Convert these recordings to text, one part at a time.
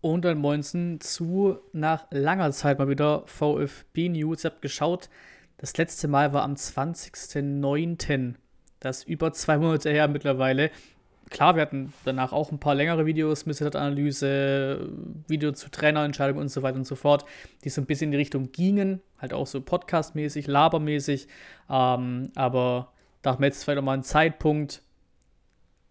Und dann Moinsen zu nach langer Zeit mal wieder VfB News. Ich habe geschaut, das letzte Mal war am 20.09. Das ist über zwei Monate her mittlerweile. Klar, wir hatten danach auch ein paar längere Videos, Missed-Analyse, Video zu Trainerentscheidungen und so weiter und so fort, die so ein bisschen in die Richtung gingen. Halt auch so podcastmäßig, labermäßig. Ähm, aber da haben wir jetzt vielleicht auch mal einen Zeitpunkt,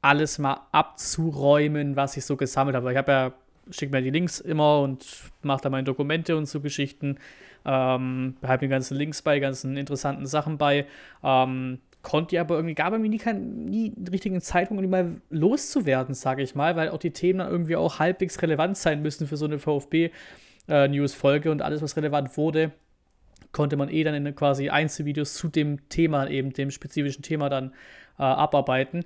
alles mal abzuräumen, was ich so gesammelt habe. Ich habe ja schicke mir die Links immer und mache da meine Dokumente und so Geschichten. Ähm, behalte mir ganzen Links bei, ganzen interessanten Sachen bei. Ähm, konnte aber irgendwie, gab mir nie, keinen, nie einen richtigen Zeitpunkt, um die mal loszuwerden, sage ich mal, weil auch die Themen dann irgendwie auch halbwegs relevant sein müssen für so eine VfB-News-Folge äh, und alles, was relevant wurde, konnte man eh dann in quasi Einzelvideos zu dem Thema, eben dem spezifischen Thema dann äh, abarbeiten.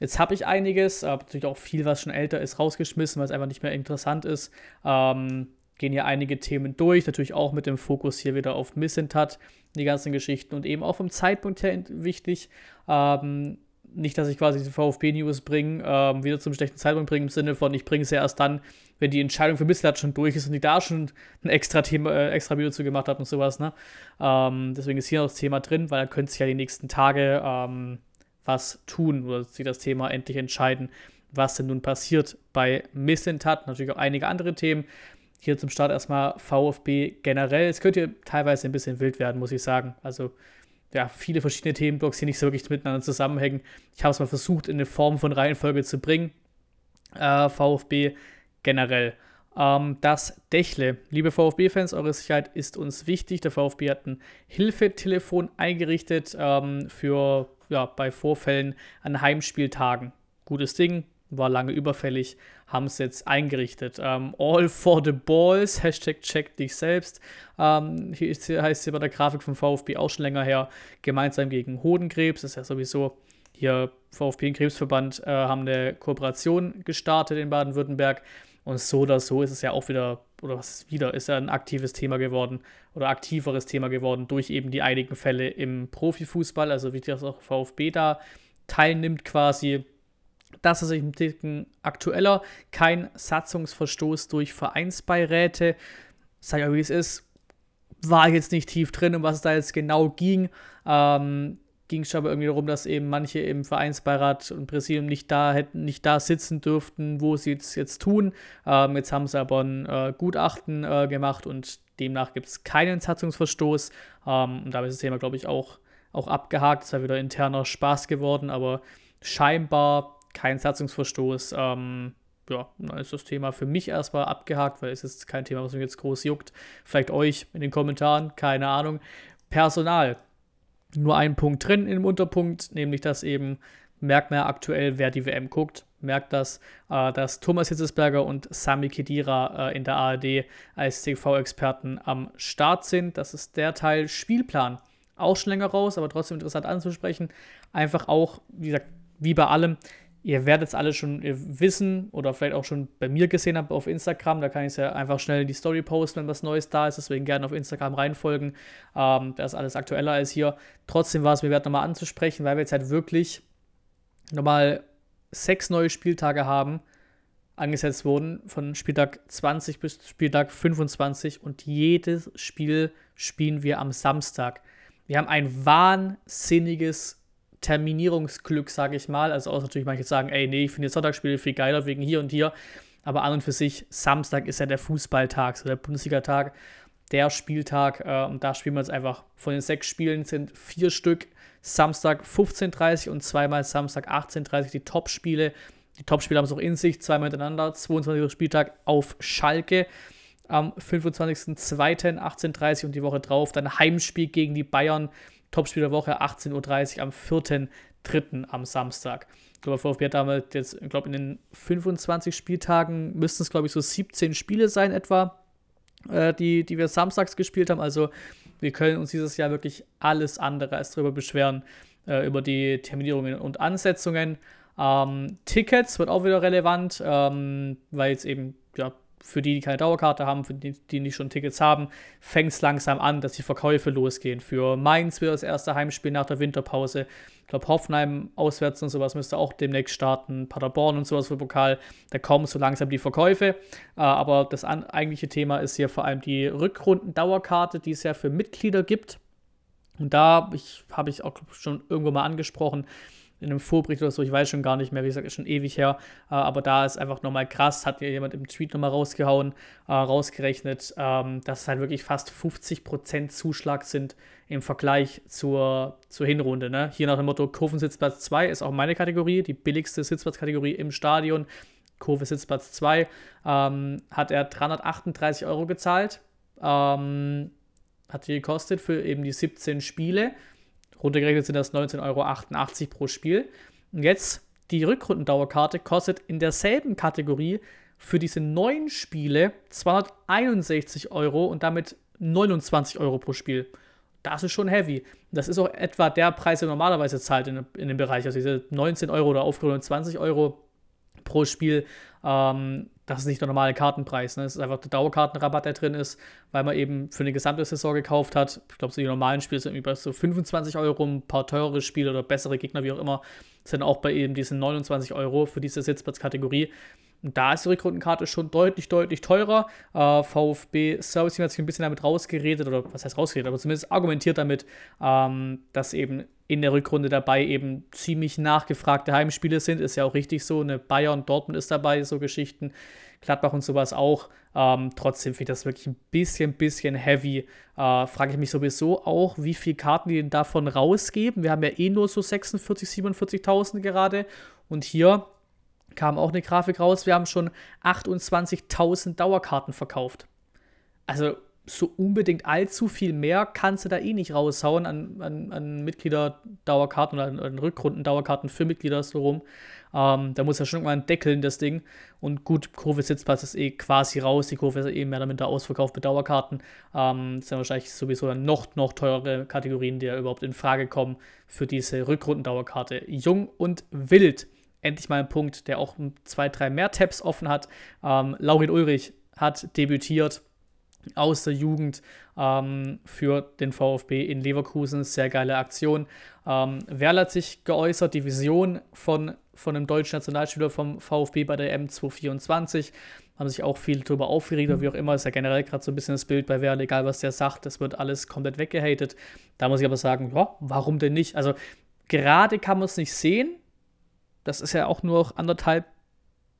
Jetzt habe ich einiges, aber natürlich auch viel, was schon älter ist, rausgeschmissen, weil es einfach nicht mehr interessant ist. Ähm, gehen hier einige Themen durch, natürlich auch mit dem Fokus hier wieder auf Missentat, die ganzen Geschichten und eben auch vom Zeitpunkt her wichtig. Ähm, nicht, dass ich quasi die VfB-News bringe, ähm, wieder zum schlechten Zeitpunkt bringe, im Sinne von, ich bringe sie erst dann, wenn die Entscheidung für Missentat schon durch ist und ich da schon ein extra Thema, äh, extra Video zu gemacht habe und sowas. Ne? Ähm, deswegen ist hier noch das Thema drin, weil da könnte sich ja die nächsten Tage ähm, was tun oder sie das Thema endlich entscheiden, was denn nun passiert bei Missentat. Natürlich auch einige andere Themen. Hier zum Start erstmal VfB generell. Es könnte teilweise ein bisschen wild werden, muss ich sagen. Also ja, viele verschiedene Themenblocks, die nicht so wirklich miteinander zusammenhängen. Ich habe es mal versucht, in eine Form von Reihenfolge zu bringen. Äh, VfB generell. Ähm, das Dächle. Liebe VfB-Fans, eure Sicherheit ist uns wichtig. Der VfB hat ein Hilfetelefon eingerichtet ähm, für ja, bei Vorfällen an Heimspieltagen. Gutes Ding, war lange überfällig, haben es jetzt eingerichtet. Ähm, all for the balls, Hashtag check dich selbst. Ähm, hier, ist, hier heißt hier bei der Grafik vom VfB auch schon länger her, gemeinsam gegen Hodenkrebs, das ist ja sowieso hier VfB und Krebsverband äh, haben eine Kooperation gestartet in Baden-Württemberg. Und so oder so ist es ja auch wieder, oder was ist wieder, ist ja ein aktives Thema geworden oder aktiveres Thema geworden durch eben die einigen Fälle im Profifußball. Also wie das auch VfB da teilnimmt quasi. Das ist ein Ticken aktueller. Kein Satzungsverstoß durch Vereinsbeiräte. Sag ja, wie es ist. War jetzt nicht tief drin, um was es da jetzt genau ging. Ähm, ging es aber irgendwie darum, dass eben manche im Vereinsbeirat und Präsidium nicht da hätten, nicht da sitzen dürften, wo sie es jetzt tun. Ähm, jetzt haben sie aber ein äh, Gutachten äh, gemacht und demnach gibt es keinen Satzungsverstoß. Ähm, und damit ist das Thema, glaube ich, auch, auch abgehakt. Es ja wieder interner Spaß geworden, aber scheinbar kein Satzungsverstoß. Ähm, ja, dann ist das Thema für mich erstmal abgehakt, weil es ist kein Thema, was mich jetzt groß juckt. Vielleicht euch in den Kommentaren, keine Ahnung. Personal nur ein Punkt drin im Unterpunkt, nämlich dass eben, merkt man ja aktuell, wer die WM guckt, merkt das, äh, dass Thomas Hitzesberger und Sami Kedira äh, in der ARD als TV-Experten am Start sind. Das ist der Teil Spielplan. Auch schon länger raus, aber trotzdem interessant anzusprechen. Einfach auch, wie gesagt, wie bei allem, ihr werdet es alle schon wissen oder vielleicht auch schon bei mir gesehen haben auf Instagram. Da kann ich es ja einfach schnell in die Story posten, wenn was Neues da ist. Deswegen gerne auf Instagram reinfolgen. Ähm, da ist alles aktueller als hier. Trotzdem war es mir wert, nochmal anzusprechen, weil wir jetzt halt wirklich nochmal sechs neue Spieltage haben, angesetzt wurden, von Spieltag 20 bis Spieltag 25 und jedes Spiel spielen wir am Samstag. Wir haben ein wahnsinniges Terminierungsglück, sage ich mal. Also auch natürlich manche sagen, ey, nee, ich finde Sonntagsspiele viel geiler wegen hier und hier. Aber an und für sich, Samstag ist ja der Fußballtag, so der Bundesliga-Tag, der Spieltag. Äh, und da spielen wir jetzt einfach, von den sechs Spielen sind vier Stück Samstag 15.30 und zweimal Samstag 18.30 die Top-Spiele. Die Top-Spiele haben es auch in sich, zweimal hintereinander, 22. Spieltag auf Schalke am 25.02.18.30 und die Woche drauf dann Heimspiel gegen die Bayern Topspiel der Woche 18.30 Uhr am 4.3. am Samstag. Ich glaube, VfB hat damals jetzt, ich glaube, in den 25 Spieltagen müssten es, glaube ich, so 17 Spiele sein etwa, äh, die, die wir samstags gespielt haben. Also wir können uns dieses Jahr wirklich alles andere als darüber beschweren, äh, über die Terminierungen und Ansetzungen. Ähm, Tickets wird auch wieder relevant, ähm, weil jetzt eben ja, für die, die keine Dauerkarte haben, für die, die nicht schon Tickets haben, fängt es langsam an, dass die Verkäufe losgehen. Für Mainz wird das erste Heimspiel nach der Winterpause Ich glaube, Hoffenheim auswärts und sowas müsste auch demnächst starten. Paderborn und sowas für Pokal. Da kommen so langsam die Verkäufe. Äh, aber das eigentliche Thema ist hier vor allem die Rückrunden-Dauerkarte, die es ja für Mitglieder gibt. Und da habe ich auch schon irgendwo mal angesprochen, in einem Vorbericht oder so, ich weiß schon gar nicht mehr, wie gesagt, ist schon ewig her, äh, aber da ist einfach nochmal krass, hat mir jemand im Tweet nochmal rausgehauen, äh, rausgerechnet, ähm, dass es halt wirklich fast 50% Zuschlag sind im Vergleich zur, zur Hinrunde. Ne? Hier nach dem Motto, Kurvensitzplatz 2 ist auch meine Kategorie, die billigste Sitzplatzkategorie im Stadion. Kurve Sitzplatz 2 ähm, hat er 338 Euro gezahlt. Ähm, hat die gekostet für eben die 17 Spiele. Runtergerechnet sind das 19,88 Euro pro Spiel. Und jetzt die Rückrundendauerkarte kostet in derselben Kategorie für diese neun Spiele 261 Euro und damit 29 Euro pro Spiel. Das ist schon heavy. Das ist auch etwa der Preis, der normalerweise zahlt in, in dem Bereich. Also diese 19 Euro oder aufgerundet 20 Euro pro Spiel. Ähm, das ist nicht der normale Kartenpreis. Ne? Ist einfach der Dauerkartenrabatt, der drin ist, weil man eben für eine gesamte Saison gekauft hat. Ich glaube, so die normalen Spiele sind irgendwie bei so 25 Euro, ein paar teure Spiele oder bessere Gegner, wie auch immer, sind auch bei eben diesen 29 Euro für diese Sitzplatzkategorie. Und da ist die Rückrundenkarte schon deutlich, deutlich teurer. Äh, VfB Service hat sich ein bisschen damit rausgeredet, oder was heißt rausgeredet, aber zumindest argumentiert damit, ähm, dass eben in der Rückrunde dabei eben ziemlich nachgefragte Heimspiele sind. Ist ja auch richtig so. Eine Bayern, Dortmund ist dabei, so Geschichten. Gladbach und sowas auch. Ähm, trotzdem finde ich das wirklich ein bisschen, bisschen heavy. Äh, Frage ich mich sowieso auch, wie viele Karten die denn davon rausgeben. Wir haben ja eh nur so 46, 47.000 gerade. Und hier kam auch eine Grafik raus, wir haben schon 28.000 Dauerkarten verkauft. Also so unbedingt allzu viel mehr kannst du da eh nicht raushauen an, an, an Mitglieder-Dauerkarten oder an, an Rückrunden-Dauerkarten für Mitglieder so rum. Ähm, da muss ja schon mal ein Deckeln, das Ding. Und gut, Kurve Sitzplatz ist eh quasi raus. Die Kurve ist eh mehr oder minder ausverkauft mit Dauerkarten. Ähm, das sind wahrscheinlich sowieso dann noch, noch teurere Kategorien, die ja überhaupt in Frage kommen für diese Rückrunden-Dauerkarte. Jung und wild endlich mal ein Punkt, der auch zwei, drei mehr Tabs offen hat. Ähm, Laurin Ulrich hat debütiert aus der Jugend ähm, für den VfB in Leverkusen. Sehr geile Aktion. Ähm, Werl hat sich geäußert, die Vision von, von einem deutschen Nationalspieler vom VfB bei der M224. Haben sich auch viel darüber aufgeregt, oder wie auch immer. Ist ja generell gerade so ein bisschen das Bild bei Werl, egal was der sagt, das wird alles komplett weggehatet. Da muss ich aber sagen, ja, warum denn nicht? Also, gerade kann man es nicht sehen, das ist ja auch nur anderthalb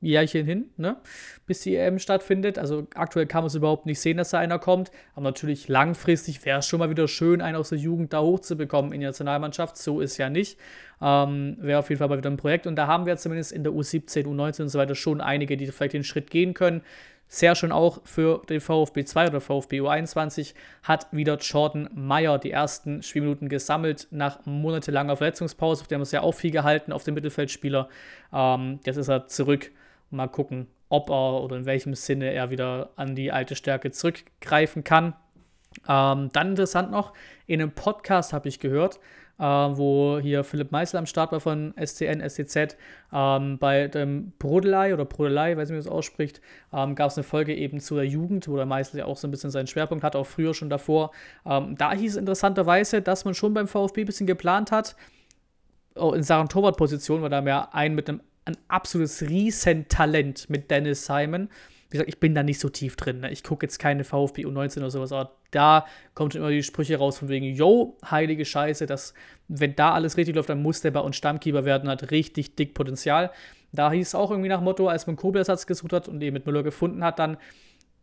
Jährchen hin, ne? bis die EM stattfindet. Also aktuell kann man es überhaupt nicht sehen, dass da einer kommt. Aber natürlich langfristig wäre es schon mal wieder schön, einen aus der Jugend da hochzubekommen in die Nationalmannschaft. So ist ja nicht. Ähm, wäre auf jeden Fall mal wieder ein Projekt. Und da haben wir zumindest in der U17, U19 und so weiter schon einige, die vielleicht den Schritt gehen können. Sehr schön auch für den VfB 2 oder VfB U21 hat wieder Jordan Meyer die ersten Spielminuten gesammelt nach monatelanger Verletzungspause. Auf dem haben wir es ja auch viel gehalten auf den Mittelfeldspieler. Ähm, jetzt ist er zurück. Mal gucken, ob er oder in welchem Sinne er wieder an die alte Stärke zurückgreifen kann. Ähm, dann interessant noch, in einem Podcast habe ich gehört, äh, wo hier Philipp Meisel am Start war von SCN, SCZ. Ähm, bei dem Brodelei oder Brodelei, weiß nicht, wie man das ausspricht, ähm, gab es eine Folge eben zu der Jugend, wo der Meisel ja auch so ein bisschen seinen Schwerpunkt hat, auch früher schon davor. Ähm, da hieß es interessanterweise, dass man schon beim VfB ein bisschen geplant hat, in Sachen Torwartposition, weil da mehr ein mit einem ein absolutes Riesentalent mit Dennis Simon wie gesagt, ich bin da nicht so tief drin. Ne? Ich gucke jetzt keine VfB U19 oder sowas, aber da kommen schon immer die Sprüche raus von wegen, yo, heilige Scheiße, dass, wenn da alles richtig läuft, dann muss der bei uns Stammkeeper werden, hat richtig dick Potenzial. Da hieß es auch irgendwie nach Motto, als man Koblersatz gesucht hat und eben mit Müller gefunden hat, dann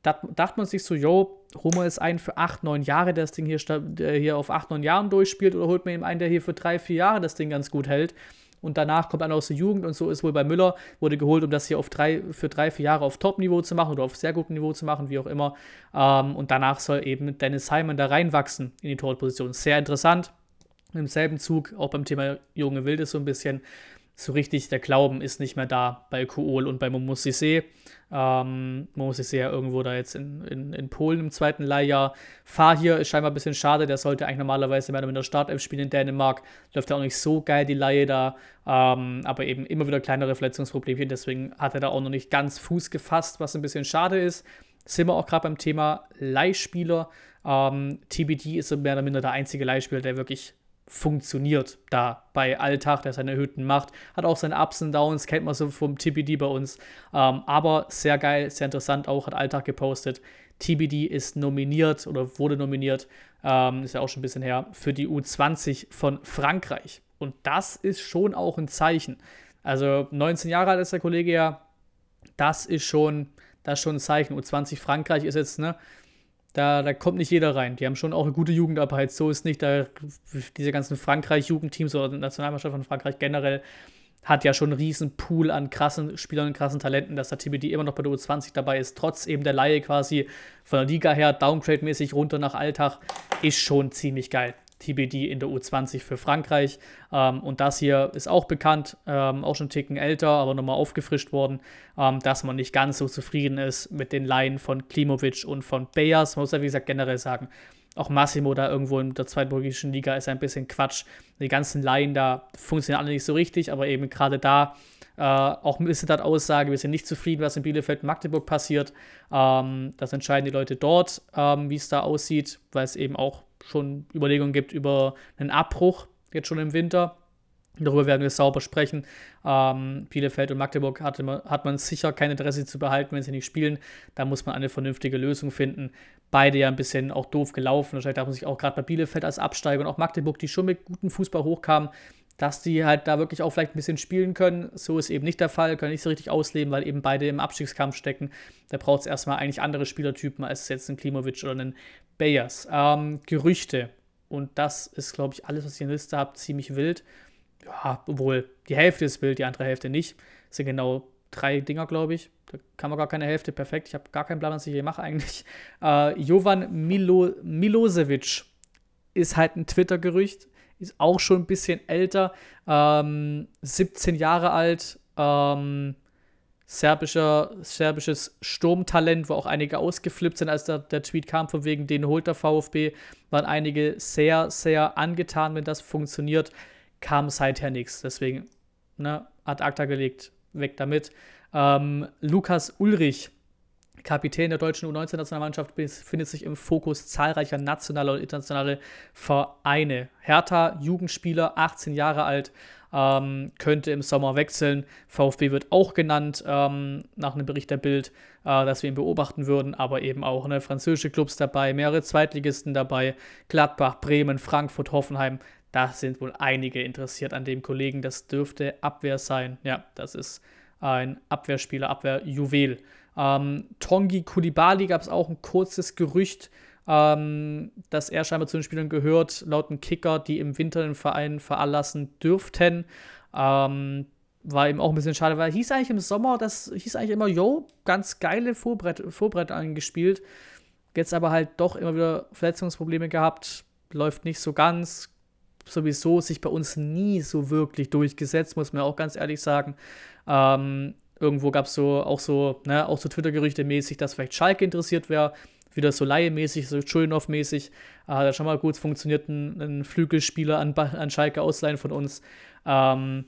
dachte man sich so, yo, holen wir jetzt einen für 8, 9 Jahre, der das Ding hier, hier auf 8, 9 Jahren durchspielt, oder holt man eben einen, der hier für 3, 4 Jahre das Ding ganz gut hält und danach kommt einer aus der Jugend und so ist wohl bei Müller, wurde geholt, um das hier auf drei, für drei, vier Jahre auf Top-Niveau zu machen oder auf sehr gutem Niveau zu machen, wie auch immer. Ähm, und danach soll eben Dennis Simon da reinwachsen in die Torposition. Sehr interessant. Im selben Zug, auch beim Thema junge Wilde so ein bisschen, so richtig der Glauben ist nicht mehr da bei Kuol und bei Momosise. Ähm, Momosise ja irgendwo da jetzt in, in, in Polen im zweiten Leihjahr. Fahr hier ist scheinbar ein bisschen schade, der sollte eigentlich normalerweise mehr oder weniger Startelf spielen in Dänemark. Läuft ja auch nicht so geil, die Leihe da. Ähm, aber eben immer wieder kleinere Verletzungsproblemchen, deswegen hat er da auch noch nicht ganz Fuß gefasst, was ein bisschen schade ist. Sind wir auch gerade beim Thema Leihspieler. Ähm, TBD ist mehr oder minder der einzige Leihspieler, der wirklich funktioniert da bei Alltag, der seine Hütten macht. Hat auch seine Ups und Downs, kennt man so vom TBD bei uns. Ähm, aber sehr geil, sehr interessant auch, hat Alltag gepostet. TBD ist nominiert oder wurde nominiert, ähm, ist ja auch schon ein bisschen her, für die U20 von Frankreich. Und das ist schon auch ein Zeichen. Also 19 Jahre alt ist der Kollege ja, das ist schon, das ist schon ein Zeichen. U20 Frankreich ist jetzt, ne, da, da kommt nicht jeder rein. Die haben schon auch eine gute Jugendarbeit. So ist nicht, da, diese ganzen Frankreich-Jugendteams oder Nationalmannschaft von Frankreich generell hat ja schon einen riesen Pool an krassen Spielern und krassen Talenten, dass der TBD immer noch bei der U20 dabei ist, trotz eben der Laie quasi von der Liga her, Downgrade-mäßig runter nach Alltag, ist schon ziemlich geil. TBD in der U20 für Frankreich. Ähm, und das hier ist auch bekannt, ähm, auch schon einen Ticken älter, aber nochmal aufgefrischt worden, ähm, dass man nicht ganz so zufrieden ist mit den Laien von Klimovic und von Bayers. Man muss ja, wie gesagt, generell sagen, auch Massimo da irgendwo in der zweitburgischen Liga ist ein bisschen Quatsch. Die ganzen Laien da funktionieren alle nicht so richtig, aber eben gerade da äh, auch ein bisschen das Aussage, wir sind nicht zufrieden, was in Bielefeld Magdeburg passiert. Ähm, das entscheiden die Leute dort, ähm, wie es da aussieht, weil es eben auch schon Überlegungen gibt über einen Abbruch, jetzt schon im Winter. Darüber werden wir sauber sprechen. Ähm, Bielefeld und Magdeburg man, hat man sicher kein Interesse zu behalten, wenn sie nicht spielen. Da muss man eine vernünftige Lösung finden. Beide ja ein bisschen auch doof gelaufen. Wahrscheinlich darf man sich auch gerade bei Bielefeld als Absteiger und auch Magdeburg, die schon mit gutem Fußball hochkamen, dass die halt da wirklich auch vielleicht ein bisschen spielen können. So ist eben nicht der Fall, können nicht so richtig ausleben, weil eben beide im Abstiegskampf stecken. Da braucht es erstmal eigentlich andere Spielertypen als jetzt ein Klimovic oder einen Bayers. Ähm, Gerüchte. Und das ist, glaube ich, alles, was ich in der Liste habe, ziemlich wild. Ja, obwohl die Hälfte ist wild, die andere Hälfte nicht. Das sind genau drei Dinger, glaube ich. Da kann man gar keine Hälfte. Perfekt. Ich habe gar keinen Plan, was ich hier mache eigentlich. Äh, Jovan Milo Milosevic ist halt ein Twitter-Gerücht. Ist auch schon ein bisschen älter. Ähm, 17 Jahre alt. Ähm, serbischer, serbisches Sturmtalent, wo auch einige ausgeflippt sind, als der, der Tweet kam, von wegen, den holt der VfB, waren einige sehr, sehr angetan, wenn das funktioniert, kam seither nichts. Deswegen, ne, ad acta gelegt, weg damit. Ähm, Lukas Ulrich, Kapitän der deutschen U19-Nationalmannschaft, befindet sich im Fokus zahlreicher nationaler und internationaler Vereine. Hertha, Jugendspieler, 18 Jahre alt, ähm, könnte im Sommer wechseln. VfB wird auch genannt, ähm, nach einem Bericht der Bild, äh, dass wir ihn beobachten würden, aber eben auch ne, französische Clubs dabei, mehrere Zweitligisten dabei, Gladbach, Bremen, Frankfurt, Hoffenheim. Da sind wohl einige interessiert an dem Kollegen. Das dürfte Abwehr sein. Ja, das ist ein Abwehrspieler, Abwehrjuwel. Ähm, Tongi Kulibali gab es auch ein kurzes Gerücht, ähm, dass er scheinbar zu den Spielern gehört, laut einem Kicker, die im Winter den Verein veranlassen dürften. Ähm, war eben auch ein bisschen schade, weil hieß eigentlich im Sommer, das hieß eigentlich immer, yo, ganz geile Vorbrett, Vorbrett angespielt. Jetzt aber halt doch immer wieder Verletzungsprobleme gehabt, läuft nicht so ganz. Sowieso sich bei uns nie so wirklich durchgesetzt, muss man auch ganz ehrlich sagen. Ähm, irgendwo gab es so auch so, ne, auch so Twitter-Gerüchte mäßig, dass vielleicht Schalke interessiert wäre wieder so Laie-mäßig, so Schulinov-mäßig. Äh, hat schon mal gut funktioniert, ein, ein Flügelspieler an, an Schalke ausleihen von uns. Ähm,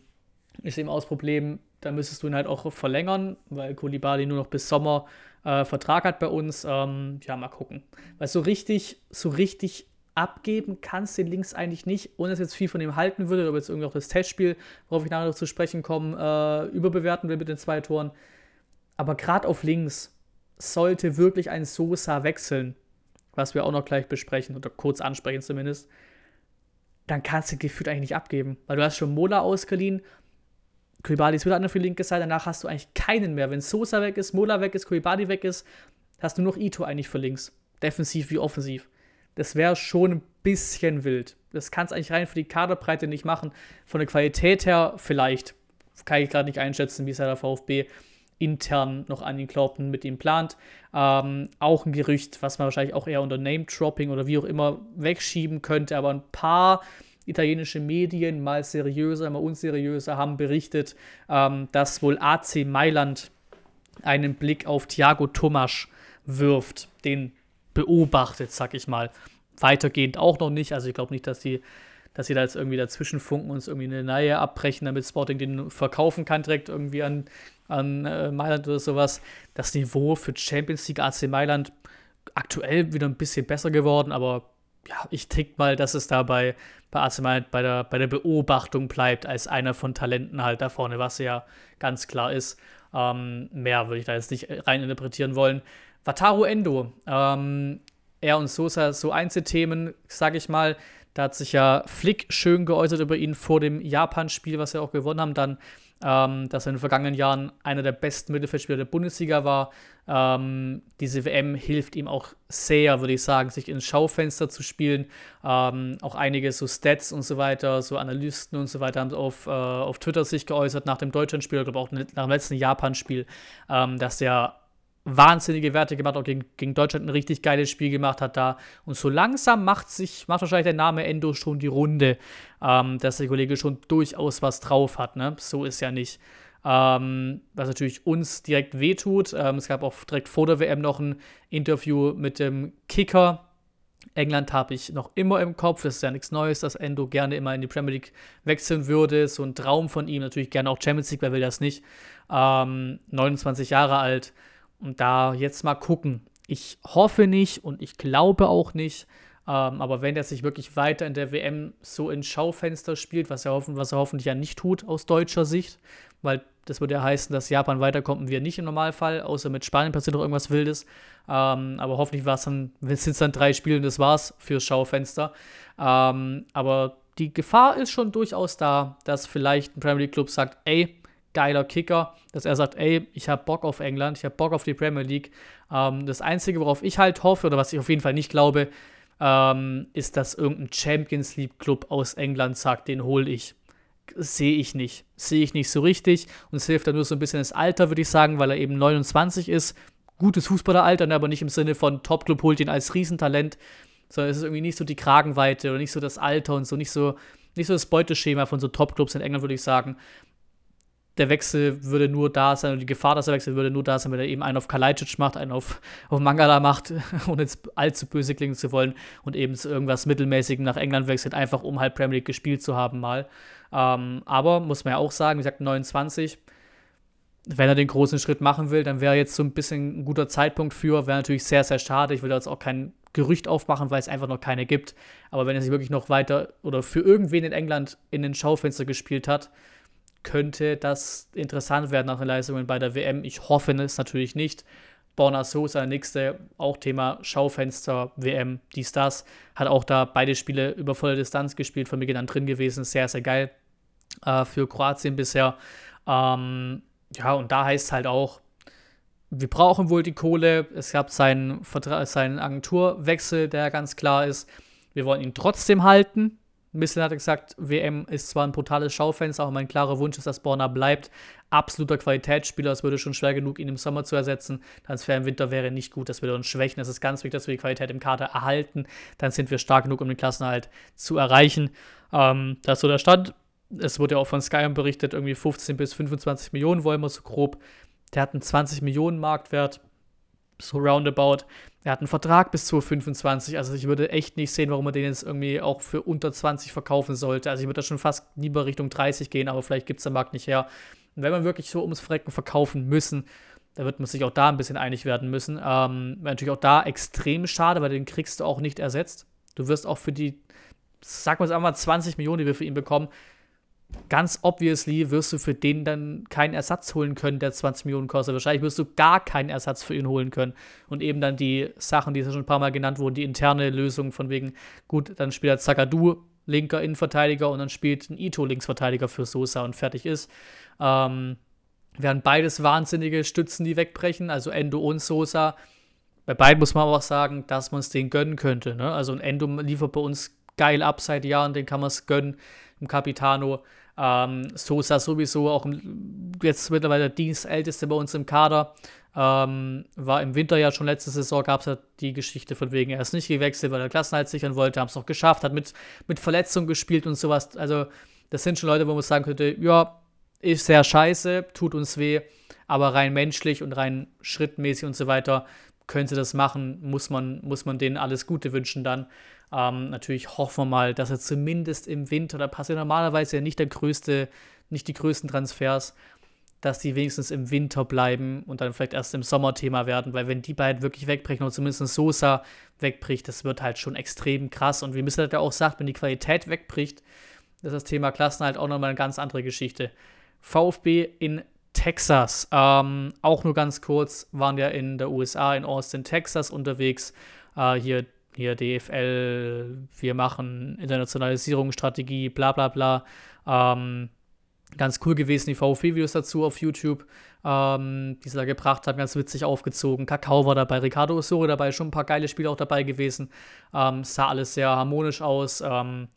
ist eben auch das Problem, da müsstest du ihn halt auch verlängern, weil Kolibali nur noch bis Sommer äh, Vertrag hat bei uns. Ähm, ja, mal gucken. Weil so richtig, so richtig abgeben kannst du den Links eigentlich nicht, ohne dass jetzt viel von ihm halten würde, aber jetzt irgendwie auch das Testspiel, worauf ich nachher noch zu sprechen komme, äh, überbewerten will mit den zwei Toren. Aber gerade auf links sollte wirklich ein Sosa wechseln, was wir auch noch gleich besprechen oder kurz ansprechen zumindest, dann kannst du gefühlt eigentlich nicht abgeben, weil du hast schon Mola ausgeliehen, Kulibali ist wieder an der linke Seite, danach hast du eigentlich keinen mehr. Wenn Sosa weg ist, Mola weg ist, Kulibali weg ist, hast du nur noch Ito eigentlich für links. Defensiv wie offensiv. Das wäre schon ein bisschen wild. Das kannst du eigentlich rein für die Kaderbreite nicht machen. Von der Qualität her vielleicht. Kann ich gerade nicht einschätzen, wie es der VfB intern noch an ihn glaubt und mit ihm plant. Ähm, auch ein Gerücht, was man wahrscheinlich auch eher unter Name-Dropping oder wie auch immer wegschieben könnte, aber ein paar italienische Medien, mal seriöser, mal unseriöser, haben berichtet, ähm, dass wohl AC Mailand einen Blick auf Thiago Tomasch wirft, den beobachtet, sag ich mal. Weitergehend auch noch nicht, also ich glaube nicht, dass die dass sie da jetzt irgendwie dazwischen funken und uns irgendwie eine Nahe abbrechen, damit Sporting den verkaufen kann, direkt irgendwie an, an äh, Mailand oder sowas. Das Niveau für Champions League AC Mailand aktuell wieder ein bisschen besser geworden, aber ja, ich tick mal, dass es dabei bei AC Mailand bei der, bei der Beobachtung bleibt, als einer von Talenten halt da vorne, was ja ganz klar ist. Ähm, mehr würde ich da jetzt nicht rein interpretieren wollen. Wataru Endo, ähm, er und Sosa, so Einzelthemen, sage ich mal. Da hat sich ja Flick schön geäußert über ihn vor dem Japan-Spiel, was wir auch gewonnen haben. Dann ähm, dass er in den vergangenen Jahren einer der besten Mittelfeldspieler der Bundesliga war. Ähm, diese WM hilft ihm auch sehr, würde ich sagen, sich ins Schaufenster zu spielen. Ähm, auch einige so Stats und so weiter, so Analysten und so weiter haben auf, äh, auf Twitter sich geäußert nach dem Deutschlandspiel, ich glaube auch nach dem letzten Japan-Spiel, ähm, dass der wahnsinnige Werte gemacht, auch gegen, gegen Deutschland ein richtig geiles Spiel gemacht hat da. Und so langsam macht sich, macht wahrscheinlich der Name Endo schon die Runde, ähm, dass der Kollege schon durchaus was drauf hat. Ne? So ist ja nicht. Ähm, was natürlich uns direkt wehtut. Ähm, es gab auch direkt vor der WM noch ein Interview mit dem Kicker. England habe ich noch immer im Kopf. Das ist ja nichts Neues, dass Endo gerne immer in die Premier League wechseln würde. So ein Traum von ihm. Natürlich gerne auch Champions League, wer will das nicht. 29 ähm, Jahre alt. Und da jetzt mal gucken. Ich hoffe nicht und ich glaube auch nicht. Ähm, aber wenn er sich wirklich weiter in der WM so ins Schaufenster spielt, was er, hoffen, was er hoffentlich ja nicht tut aus deutscher Sicht, weil das würde ja heißen, dass Japan weiterkommt und wir nicht im Normalfall, außer mit Spanien passiert noch irgendwas Wildes. Ähm, aber hoffentlich sind es dann drei Spiele und das war's fürs Schaufenster. Ähm, aber die Gefahr ist schon durchaus da, dass vielleicht ein Premier League Club sagt, ey, geiler Kicker, dass er sagt, ey, ich habe Bock auf England, ich habe Bock auf die Premier League. Ähm, das Einzige, worauf ich halt hoffe, oder was ich auf jeden Fall nicht glaube, ähm, ist, dass irgendein Champions League Club aus England sagt, den hole ich. Sehe ich nicht. Sehe ich nicht so richtig. Und es hilft dann nur so ein bisschen das Alter, würde ich sagen, weil er eben 29 ist. Gutes Fußballeralter, ne, aber nicht im Sinne von Top-Club holt ihn als Riesentalent, sondern es ist irgendwie nicht so die Kragenweite oder nicht so das Alter und so nicht so, nicht so das Beuteschema von so Top-Clubs in England, würde ich sagen der Wechsel würde nur da sein, und die Gefahr, dass er wechselt, würde nur da sein, wenn er eben einen auf Kalajdzic macht, einen auf, auf Mangala macht, ohne jetzt allzu böse klingen zu wollen und eben zu irgendwas Mittelmäßigem nach England wechselt, einfach um halt Premier League gespielt zu haben mal. Ähm, aber muss man ja auch sagen, wie gesagt, 29, wenn er den großen Schritt machen will, dann wäre jetzt so ein bisschen ein guter Zeitpunkt für, wäre natürlich sehr, sehr schade. Ich will da jetzt auch kein Gerücht aufmachen, weil es einfach noch keine gibt. Aber wenn er sich wirklich noch weiter oder für irgendwen in England in den Schaufenster gespielt hat, könnte das interessant werden nach den Leistungen bei der WM. Ich hoffe es natürlich nicht. Borna Sosa, nächste, auch Thema Schaufenster, WM, dies, das. Hat auch da beide Spiele über volle Distanz gespielt, von Beginn an drin gewesen. Sehr, sehr geil äh, für Kroatien bisher. Ähm, ja, und da heißt es halt auch, wir brauchen wohl die Kohle. Es gab seinen, seinen Agenturwechsel, der ganz klar ist. Wir wollen ihn trotzdem halten. Ein bisschen hat er gesagt, WM ist zwar ein brutales Schaufenster, aber mein klarer Wunsch ist, dass Borna bleibt. Absoluter Qualitätsspieler, es würde schon schwer genug, ihn im Sommer zu ersetzen. Transfer im Winter wäre nicht gut, das würde uns schwächen. Es ist ganz wichtig, dass wir die Qualität im Kader erhalten. Dann sind wir stark genug, um den Klassenerhalt zu erreichen. Ähm, das ist so der Stand. Es wurde ja auch von Sky berichtet, irgendwie 15 bis 25 Millionen wollen wir so grob. Der hat einen 20 Millionen Marktwert so roundabout. Er hat einen Vertrag bis 2025, also ich würde echt nicht sehen, warum man den jetzt irgendwie auch für unter 20 verkaufen sollte. Also ich würde da schon fast lieber Richtung 30 gehen, aber vielleicht gibt es der Markt nicht her. Und wenn man wirklich so ums Frecken verkaufen müssen, da wird man sich auch da ein bisschen einig werden müssen. Ähm, natürlich auch da extrem schade, weil den kriegst du auch nicht ersetzt. Du wirst auch für die, sag mal, einmal 20 Millionen, die wir für ihn bekommen, ganz obviously wirst du für den dann keinen Ersatz holen können, der 20 Millionen kostet. Wahrscheinlich wirst du gar keinen Ersatz für ihn holen können. Und eben dann die Sachen, die schon ein paar Mal genannt wurden, die interne Lösung von wegen, gut, dann spielt er Zakadu linker Innenverteidiger und dann spielt ein Ito Linksverteidiger für Sosa und fertig ist. Ähm, wären beides wahnsinnige Stützen, die wegbrechen, also Endo und Sosa. Bei beiden muss man aber auch sagen, dass man es denen gönnen könnte. Ne? Also ein Endo liefert bei uns geil ab seit Jahren, den kann man es gönnen im Capitano. Ähm, Sosa sowieso auch jetzt mittlerweile der Dienstälteste bei uns im Kader. Ähm, war im Winter ja schon letzte Saison, gab es ja die Geschichte von wegen, er ist nicht gewechselt, weil er Klassenhalt sichern wollte, haben es noch geschafft, hat mit, mit Verletzungen gespielt und sowas. Also, das sind schon Leute, wo man sagen könnte, ja, ist sehr scheiße, tut uns weh, aber rein menschlich und rein schrittmäßig und so weiter könnte das machen, muss man, muss man denen alles Gute wünschen dann. Ähm, natürlich hoffen wir mal, dass er zumindest im Winter, da passiert normalerweise ja nicht der größte, nicht die größten Transfers, dass die wenigstens im Winter bleiben und dann vielleicht erst im Sommer Thema werden, weil wenn die beiden wirklich wegbrechen oder zumindest Sosa wegbricht, das wird halt schon extrem krass. Und wie halt ja auch sagt, wenn die Qualität wegbricht, ist das Thema Klassen halt auch nochmal eine ganz andere Geschichte. VfB in Texas, ähm, auch nur ganz kurz, waren ja in der USA, in Austin, Texas unterwegs. Äh, hier, hier DFL, wir machen Internationalisierungsstrategie, bla bla bla. Ähm, ganz cool gewesen, die VfB-Videos dazu auf YouTube, ähm, die sie da gebracht haben, ganz witzig aufgezogen. Kakao war dabei, Ricardo Osorio dabei, schon ein paar geile Spiele auch dabei gewesen. Ähm, sah alles sehr harmonisch aus. Ähm,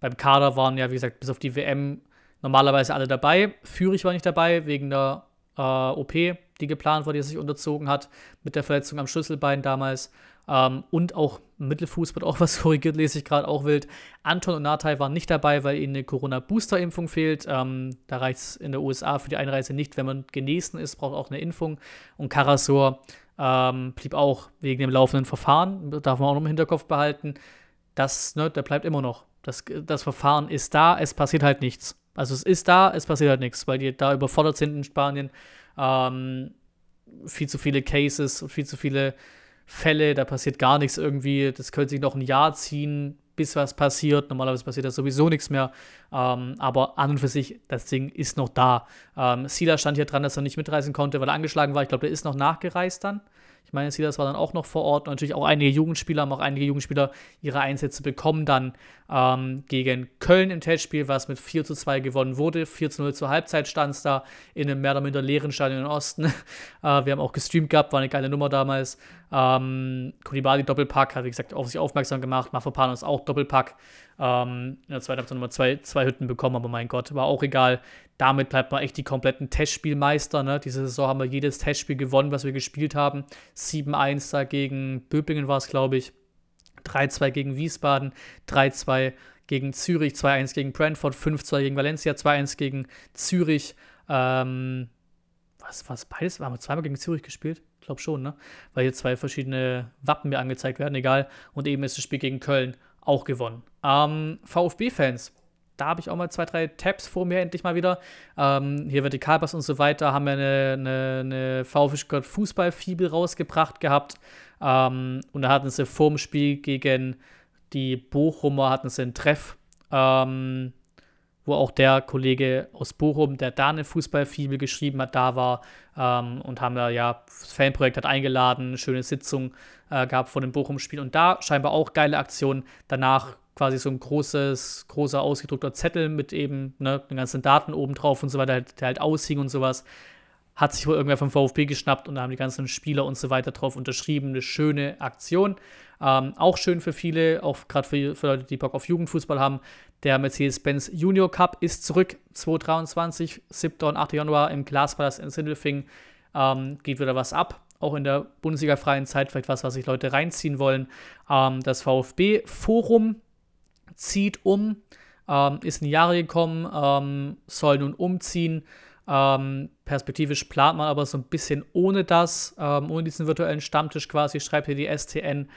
beim Kader waren ja, wie gesagt, bis auf die WM normalerweise alle dabei. Führig war nicht dabei, wegen der äh, OP, die geplant war, die er sich unterzogen hat, mit der Verletzung am Schlüsselbein damals. Ähm, und auch Mittelfuß wird auch was korrigiert, lese ich gerade auch wild. Anton und Natai waren nicht dabei, weil ihnen eine Corona-Booster-Impfung fehlt. Ähm, da reicht es in der USA für die Einreise nicht, wenn man genesen ist, braucht auch eine Impfung. Und Karasor ähm, blieb auch wegen dem laufenden Verfahren, darf man auch noch im Hinterkopf behalten. Das, ne, der bleibt immer noch. Das, das Verfahren ist da, es passiert halt nichts. Also es ist da, es passiert halt nichts, weil die da überfordert sind in Spanien. Ähm, viel zu viele Cases und viel zu viele Fälle, da passiert gar nichts irgendwie. Das könnte sich noch ein Jahr ziehen, bis was passiert. Normalerweise passiert da sowieso nichts mehr. Ähm, aber an und für sich, das Ding ist noch da. Ähm, Sila stand hier dran, dass er nicht mitreisen konnte, weil er angeschlagen war. Ich glaube, der ist noch nachgereist dann. Ich meine, Silas war dann auch noch vor Ort und natürlich auch einige Jugendspieler haben auch einige Jugendspieler ihre Einsätze bekommen dann ähm, gegen Köln im Testspiel, was mit 4 zu 2 gewonnen wurde. 4 zu 0 zur Halbzeit stand es da in einem mehr oder minder leeren Stadion im Osten. äh, wir haben auch gestreamt gehabt, war eine geile Nummer damals. Ähm, Kulibali Doppelpack, hat wie gesagt auf sich aufmerksam gemacht. Mafropanos auch Doppelpack. Ähm, in der zweiten Halbzeit nochmal zwei, zwei Hütten bekommen, aber mein Gott, war auch egal. Damit bleibt man echt die kompletten Testspielmeister. Ne? Diese Saison haben wir jedes Testspiel gewonnen, was wir gespielt haben. 7-1 da gegen Böblingen war es, glaube ich. 3-2 gegen Wiesbaden, 3-2 gegen Zürich, 2-1 gegen Brentford, 5-2 gegen Valencia, 2-1 gegen Zürich. Ähm, was war es beides? Haben wir zweimal gegen Zürich gespielt? Ich glaube schon, ne? Weil hier zwei verschiedene Wappen mir angezeigt werden, egal. Und eben ist das Spiel gegen Köln auch gewonnen. Ähm, VfB-Fans, da habe ich auch mal zwei, drei Tabs vor mir endlich mal wieder. Ähm, hier Vertikalpass und so weiter haben wir eine, eine, eine VfB Fußballfibel rausgebracht gehabt. Ähm, und da hatten sie vorm Spiel gegen die Bochumer hatten sie einen Treff, ähm, wo auch der Kollege aus Bochum, der da eine Fußballfibel geschrieben hat, da war ähm, und haben da ja, das Fanprojekt hat eingeladen, eine schöne Sitzung äh, gab vor dem Bochum-Spiel und da scheinbar auch geile Aktionen. Danach quasi so ein großes, großer ausgedruckter Zettel mit eben ne, den ganzen Daten oben drauf und so weiter, der halt aushing und sowas. Hat sich wohl irgendwer vom VfB geschnappt und da haben die ganzen Spieler und so weiter drauf unterschrieben. Eine schöne Aktion. Ähm, auch schön für viele, auch gerade für, für, Leute, die Bock auf Jugendfußball haben. Der Mercedes-Benz Junior Cup ist zurück. 2023, 7. und 8. Januar im Glaspalast in Sindelfing. Ähm, geht wieder was ab auch in der Bundesliga-freien Zeit vielleicht was, was sich Leute reinziehen wollen. Ähm, das VfB-Forum zieht um, ähm, ist in die Jahre gekommen, ähm, soll nun umziehen. Ähm, perspektivisch plant man aber so ein bisschen ohne das, ähm, ohne diesen virtuellen Stammtisch quasi, schreibt hier die STN.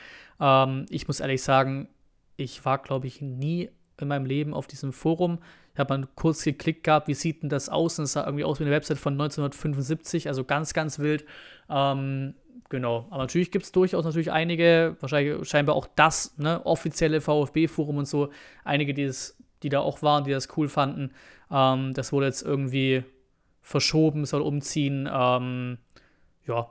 Ich muss ehrlich sagen, ich war, glaube ich, nie in meinem Leben auf diesem Forum. Ich habe mal kurz geklickt gehabt, wie sieht denn das aus? Und es sah irgendwie aus wie eine Website von 1975, also ganz, ganz wild. Ähm, Genau, aber natürlich gibt es durchaus natürlich einige, wahrscheinlich scheinbar auch das, ne, offizielle VfB-Forum und so, einige, die, das, die da auch waren, die das cool fanden. Ähm, das wurde jetzt irgendwie verschoben, soll umziehen. Ähm, ja,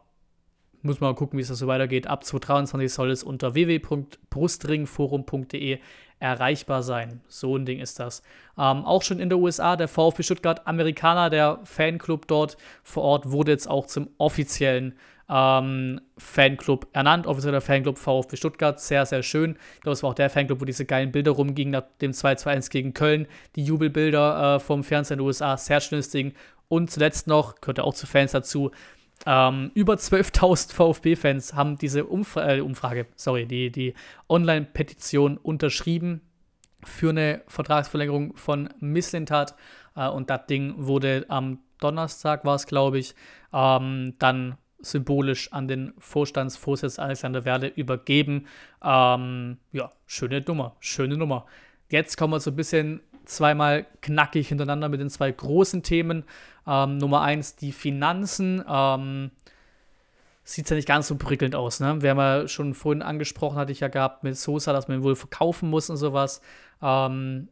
muss mal gucken, wie es da so weitergeht. Ab 2023 soll es unter www.brustringforum.de erreichbar sein. So ein Ding ist das. Ähm, auch schon in der USA, der VfB Stuttgart Amerikaner, der Fanclub dort vor Ort, wurde jetzt auch zum offiziellen ähm, Fanclub ernannt, offizieller Fanclub VfB Stuttgart, sehr, sehr schön. Ich glaube, es war auch der Fanclub, wo diese geilen Bilder rumgingen nach dem 2-2-1 gegen Köln, die Jubelbilder äh, vom Fernsehen in den USA, sehr schönes Ding. Und zuletzt noch, gehört auch zu Fans dazu, ähm, über 12.000 VfB-Fans haben diese Umfra äh, Umfrage, sorry, die, die Online-Petition unterschrieben für eine Vertragsverlängerung von Misslintat. Äh, und das Ding wurde am Donnerstag, war es glaube ich, ähm, dann symbolisch an den Vorstandsvorsitz Alexander Werde übergeben. Ähm, ja, schöne Nummer, schöne Nummer. Jetzt kommen wir so ein bisschen zweimal knackig hintereinander mit den zwei großen Themen. Ähm, Nummer eins, die Finanzen. Ähm, Sieht ja nicht ganz so prickelnd aus, ne? Wir haben ja schon vorhin angesprochen, hatte ich ja gehabt mit Sosa, dass man ihn wohl verkaufen muss und sowas. Ähm,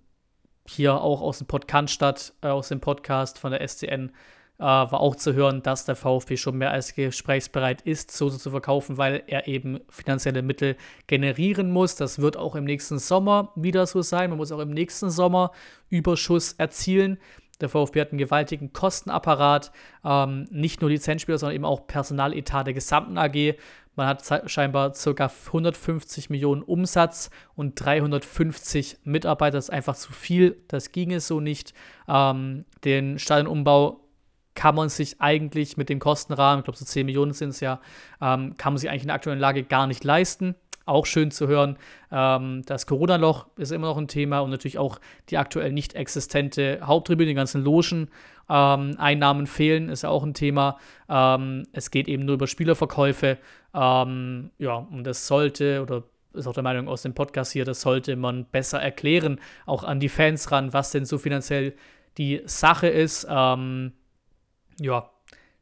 hier auch aus dem Podcast, äh, aus dem Podcast von der SCN, äh, war auch zu hören, dass der VfB schon mehr als gesprächsbereit ist, Sosa zu verkaufen, weil er eben finanzielle Mittel generieren muss. Das wird auch im nächsten Sommer wieder so sein. Man muss auch im nächsten Sommer Überschuss erzielen. Der VfB hat einen gewaltigen Kostenapparat, ähm, nicht nur Lizenzspieler, sondern eben auch Personaletat der gesamten AG. Man hat scheinbar ca. 150 Millionen Umsatz und 350 Mitarbeiter. Das ist einfach zu viel. Das ging es so nicht. Ähm, den Stadionumbau kann man sich eigentlich mit dem Kostenrahmen, ich glaube so 10 Millionen sind es ja, ähm, kann man sich eigentlich in der aktuellen Lage gar nicht leisten. Auch schön zu hören. Ähm, das Corona-Loch ist immer noch ein Thema und natürlich auch die aktuell nicht existente Haupttribüne, die ganzen Logen. Ähm, Einnahmen fehlen, ist ja auch ein Thema. Ähm, es geht eben nur über Spielerverkäufe. Ähm, ja, und das sollte oder ist auch der Meinung aus dem Podcast hier, das sollte man besser erklären, auch an die Fans ran, was denn so finanziell die Sache ist. Ähm, ja,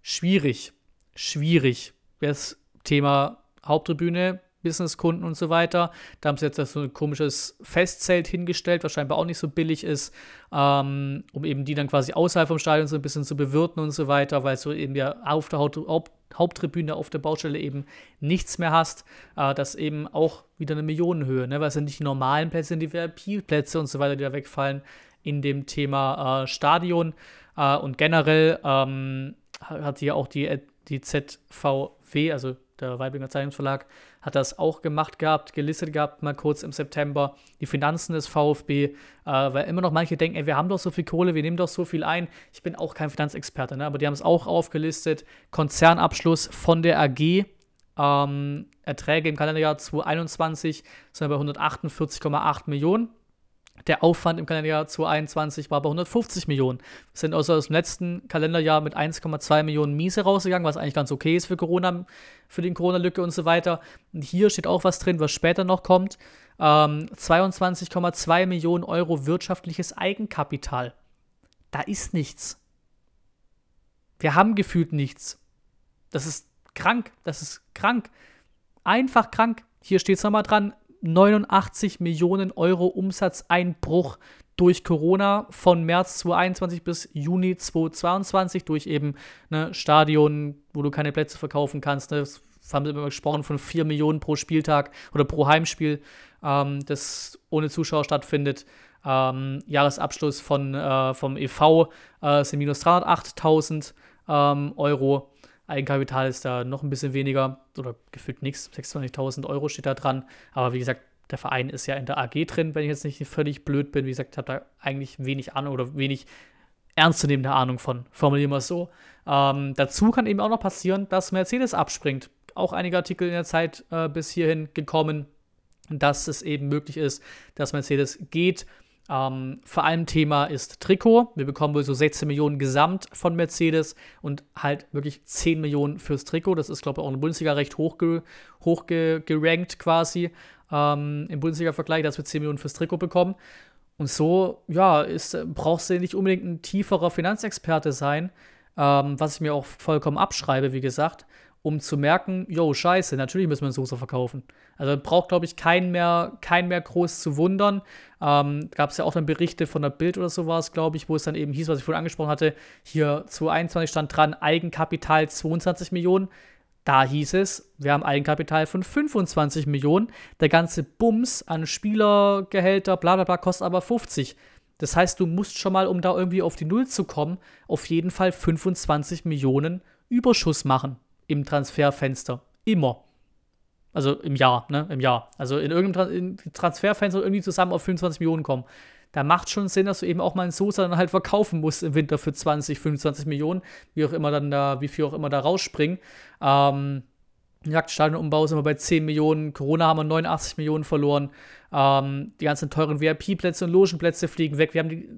schwierig, schwierig. Das Thema Haupttribüne Businesskunden und so weiter. Da haben sie jetzt so ein komisches Festzelt hingestellt, was scheinbar auch nicht so billig ist, ähm, um eben die dann quasi außerhalb vom Stadion so ein bisschen zu bewirten und so weiter, weil du eben ja auf der Haupt Haupt Haupttribüne auf der Baustelle eben nichts mehr hast. Äh, das eben auch wieder eine Millionenhöhe, ne? weil es sind nicht die normalen Plätze, sind die VIP-Plätze und so weiter, die da wegfallen in dem Thema äh, Stadion. Äh, und generell ähm, hat hier auch die, die ZVW, also der Weibinger Zeitungsverlag, hat das auch gemacht gehabt, gelistet gehabt, mal kurz im September, die Finanzen des VfB, äh, weil immer noch manche denken, ey, wir haben doch so viel Kohle, wir nehmen doch so viel ein. Ich bin auch kein Finanzexperte, ne? aber die haben es auch aufgelistet. Konzernabschluss von der AG, ähm, Erträge im Kalenderjahr 2021 sind bei 148,8 Millionen. Der Aufwand im Kalenderjahr 2021 war bei 150 Millionen. Wir sind also aus dem letzten Kalenderjahr mit 1,2 Millionen Miese rausgegangen, was eigentlich ganz okay ist für Corona, für die Corona-Lücke und so weiter. Und hier steht auch was drin, was später noch kommt. Ähm, 22,2 Millionen Euro wirtschaftliches Eigenkapital. Da ist nichts. Wir haben gefühlt nichts. Das ist krank. Das ist krank. Einfach krank. Hier steht es nochmal dran. 89 Millionen Euro Umsatzeinbruch durch Corona von März 2021 bis Juni 2022 durch eben ne, Stadion, wo du keine Plätze verkaufen kannst. Ne, das haben wir immer gesprochen von 4 Millionen pro Spieltag oder pro Heimspiel, ähm, das ohne Zuschauer stattfindet. Ähm, Jahresabschluss von, äh, vom EV äh, sind minus 308.000 ähm, Euro. Eigenkapital ist da noch ein bisschen weniger oder gefühlt nichts. 26.000 Euro steht da dran. Aber wie gesagt, der Verein ist ja in der AG drin, wenn ich jetzt nicht völlig blöd bin. Wie gesagt, habe da eigentlich wenig Ahnung oder wenig ernstzunehmende Ahnung von. Formulieren wir es so. Ähm, dazu kann eben auch noch passieren, dass Mercedes abspringt. Auch einige Artikel in der Zeit äh, bis hierhin gekommen, dass es eben möglich ist, dass Mercedes geht. Ähm, vor allem Thema ist Trikot. Wir bekommen wohl so 16 Millionen gesamt von Mercedes und halt wirklich 10 Millionen fürs Trikot. Das ist, glaube ich, auch in der Bundesliga recht hoch, ge gerankt quasi ähm, im Bundesliga-Vergleich, dass wir 10 Millionen fürs Trikot bekommen. Und so, ja, ist, brauchst du nicht unbedingt ein tieferer Finanzexperte sein, ähm, was ich mir auch vollkommen abschreibe, wie gesagt, um zu merken, yo, scheiße, natürlich müssen wir einen Soße verkaufen. Also braucht, glaube ich, keinen mehr, keinen mehr groß zu wundern. Ähm, Gab es ja auch dann Berichte von der Bild oder so war es, glaube ich, wo es dann eben hieß, was ich vorhin angesprochen hatte, hier 2021 stand dran, Eigenkapital 22 Millionen. Da hieß es, wir haben Eigenkapital von 25 Millionen. Der ganze Bums an Spielergehälter, bla bla bla, kostet aber 50. Das heißt, du musst schon mal, um da irgendwie auf die Null zu kommen, auf jeden Fall 25 Millionen Überschuss machen im Transferfenster. Immer. Also im Jahr, ne? Im Jahr. Also in irgendeinem Transferfenster irgendwie zusammen auf 25 Millionen kommen. Da macht schon Sinn, dass du eben auch mal einen Sosa dann halt verkaufen musst im Winter für 20, 25 Millionen, wie auch immer dann da, wie viel auch immer da rausspringen. Ähm, Jagdstadionumbau sind wir bei 10 Millionen, Corona haben wir 89 Millionen verloren. Ähm, die ganzen teuren VIP-Plätze und Logenplätze fliegen weg. Wir haben die,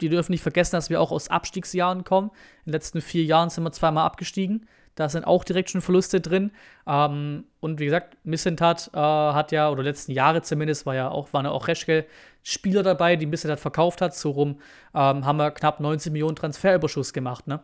die dürfen nicht vergessen, dass wir auch aus Abstiegsjahren kommen. In den letzten vier Jahren sind wir zweimal abgestiegen. Da sind auch direkt schon Verluste drin. Ähm, und wie gesagt, Missentat äh, hat ja, oder letzten Jahre zumindest, war ja auch, waren ja auch Reschke Spieler dabei, die Missentat verkauft hat. So rum ähm, haben wir knapp 90 Millionen Transferüberschuss gemacht, ne?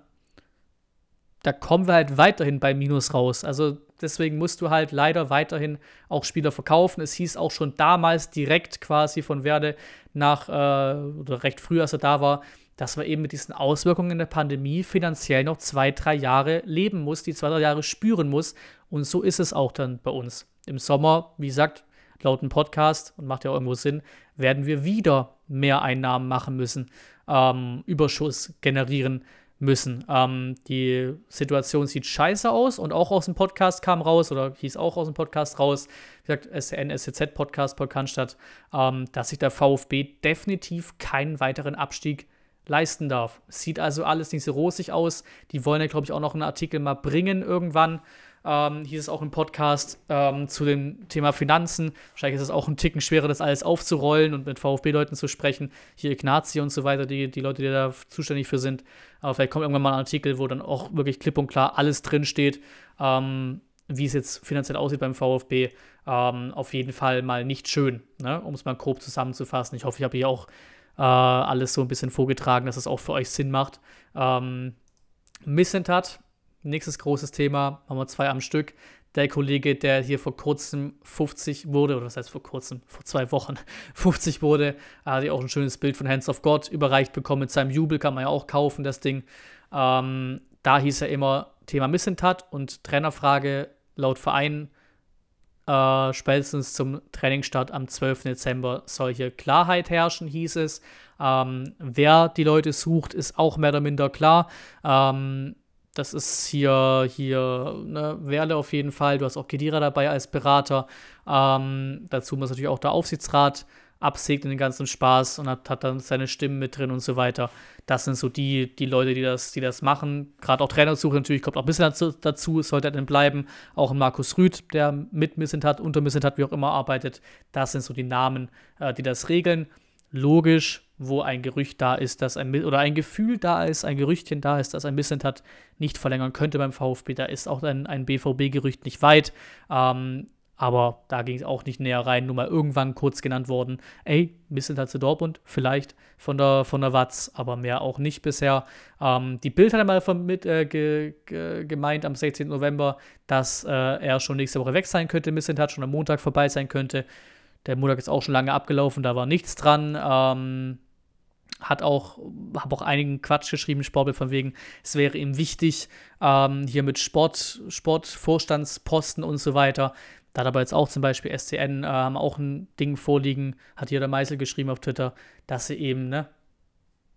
Da kommen wir halt weiterhin bei Minus raus. Also deswegen musst du halt leider weiterhin auch Spieler verkaufen. Es hieß auch schon damals direkt quasi von Werde nach, äh, oder recht früh, als er da war, dass man eben mit diesen Auswirkungen der Pandemie finanziell noch zwei, drei Jahre leben muss, die zwei, drei Jahre spüren muss. Und so ist es auch dann bei uns. Im Sommer, wie gesagt, laut dem Podcast, und macht ja irgendwo Sinn, werden wir wieder mehr Einnahmen machen müssen, ähm, Überschuss generieren müssen. Ähm, die Situation sieht scheiße aus und auch aus dem Podcast kam raus oder hieß auch aus dem Podcast raus, wie gesagt, SCZ Podcast, Podcast ähm, dass sich der VfB definitiv keinen weiteren Abstieg leisten darf. Sieht also alles nicht so rosig aus. Die wollen ja, glaube ich, auch noch einen Artikel mal bringen irgendwann. Ähm, hieß es auch im Podcast ähm, zu dem Thema Finanzen. Wahrscheinlich ist es auch ein Ticken schwerer, das alles aufzurollen und mit VfB-Leuten zu sprechen. Hier Ignazi und so weiter, die, die Leute, die da zuständig für sind. Aber vielleicht kommt irgendwann mal ein Artikel, wo dann auch wirklich klipp und klar alles drinsteht, ähm, wie es jetzt finanziell aussieht beim VfB. Ähm, auf jeden Fall mal nicht schön, ne? um es mal grob zusammenzufassen. Ich hoffe, ich habe hier auch äh, alles so ein bisschen vorgetragen, dass es auch für euch Sinn macht. Ähm, Missentat, nächstes großes Thema, haben wir zwei am Stück. Der Kollege, der hier vor kurzem 50 wurde, oder das heißt vor kurzem, vor zwei Wochen 50 wurde, hat ja auch ein schönes Bild von Hands of God überreicht bekommen. Mit seinem Jubel kann man ja auch kaufen, das Ding. Ähm, da hieß er immer Thema Missentat und Trainerfrage laut Verein äh, spätestens zum Trainingsstart am 12. Dezember soll hier Klarheit herrschen, hieß es. Ähm, wer die Leute sucht, ist auch mehr oder minder klar. Ähm, das ist hier, hier ne, Werle auf jeden Fall. Du hast auch Kedira dabei als Berater. Ähm, dazu muss natürlich auch der Aufsichtsrat absegnen den ganzen Spaß und hat, hat dann seine Stimmen mit drin und so weiter. Das sind so die, die Leute, die das, die das machen. Gerade auch Trainersuche natürlich kommt auch ein bisschen dazu, dazu sollte er denn bleiben. Auch Markus Rüth, der mit Missentat, unter Missentat, wie auch immer arbeitet. Das sind so die Namen, äh, die das regeln. Logisch, wo ein Gerücht da ist, dass ein oder ein Gefühl da ist, ein Gerüchtchen da ist, dass ein Missentat nicht verlängern könnte beim VfB. Da ist auch ein, ein BVB-Gerücht nicht weit. Ähm, aber da ging es auch nicht näher rein, nur mal irgendwann kurz genannt worden. Ey, halt zu Dortmund, vielleicht von der, von der Watz, aber mehr auch nicht bisher. Ähm, die Bild hat einmal mit, äh, ge, ge, gemeint am 16. November, dass äh, er schon nächste Woche weg sein könnte, Missent hat schon am Montag vorbei sein könnte. Der Montag ist auch schon lange abgelaufen, da war nichts dran. Ähm, hat auch, habe auch einigen Quatsch geschrieben, Sportbild von wegen, es wäre ihm wichtig, ähm, hier mit Sport, Sportvorstandsposten und so weiter, da hat aber jetzt auch zum Beispiel SCN äh, haben auch ein Ding vorliegen, hat hier der Meißel geschrieben auf Twitter, dass sie eben, ne,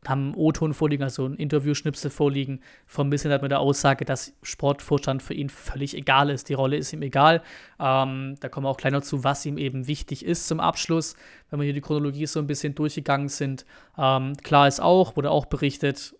haben O-Ton vorliegen, also ein Interview-Schnipsel vorliegen, bisschen hat mit der Aussage, dass Sportvorstand für ihn völlig egal ist. Die Rolle ist ihm egal. Ähm, da kommen wir auch noch zu, was ihm eben wichtig ist zum Abschluss, wenn wir hier die Chronologie so ein bisschen durchgegangen sind. Ähm, klar ist auch, wurde auch berichtet,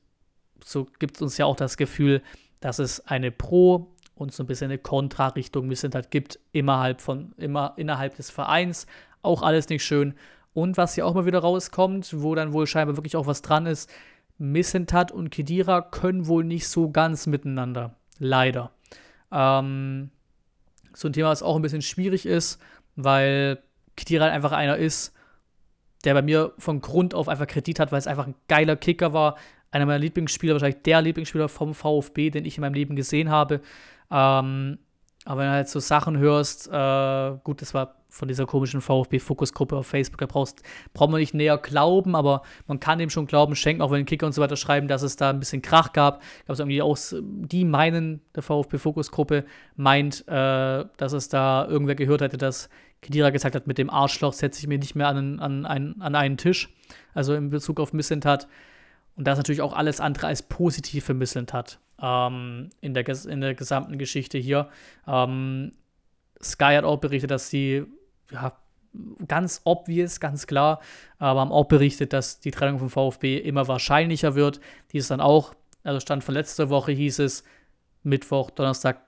so gibt es uns ja auch das Gefühl, dass es eine Pro- und so ein bisschen eine Kontrarichtung Missentat gibt innerhalb, von, immer, innerhalb des Vereins. Auch alles nicht schön. Und was hier auch mal wieder rauskommt, wo dann wohl scheinbar wirklich auch was dran ist, Missentat und Kedira können wohl nicht so ganz miteinander. Leider. Ähm, so ein Thema, was auch ein bisschen schwierig ist, weil Kedira einfach einer ist, der bei mir von Grund auf einfach Kredit hat, weil es einfach ein geiler Kicker war. Einer meiner Lieblingsspieler, wahrscheinlich der Lieblingsspieler vom VfB, den ich in meinem Leben gesehen habe. Ähm, aber wenn du halt so Sachen hörst, äh, gut, das war von dieser komischen VfB-Fokusgruppe auf Facebook, da brauchst, braucht man nicht näher glauben, aber man kann dem schon Glauben schenken, auch wenn Kicker und so weiter schreiben, dass es da ein bisschen Krach gab. Gab es irgendwie auch, die meinen, der VfB-Fokusgruppe meint, äh, dass es da irgendwer gehört hätte, dass Kedira gesagt hat, mit dem Arschloch setze ich mir nicht mehr an, an, an, an einen Tisch. Also in Bezug auf Missentat. Und das natürlich auch alles andere als positiv für Missentat ähm, in, der, in der gesamten Geschichte hier. Ähm, Sky hat auch berichtet, dass sie ja, ganz obvious, ganz klar, aber haben auch berichtet, dass die Trennung vom VfB immer wahrscheinlicher wird. Dies dann auch, also Stand von letzter Woche hieß es, Mittwoch, Donnerstag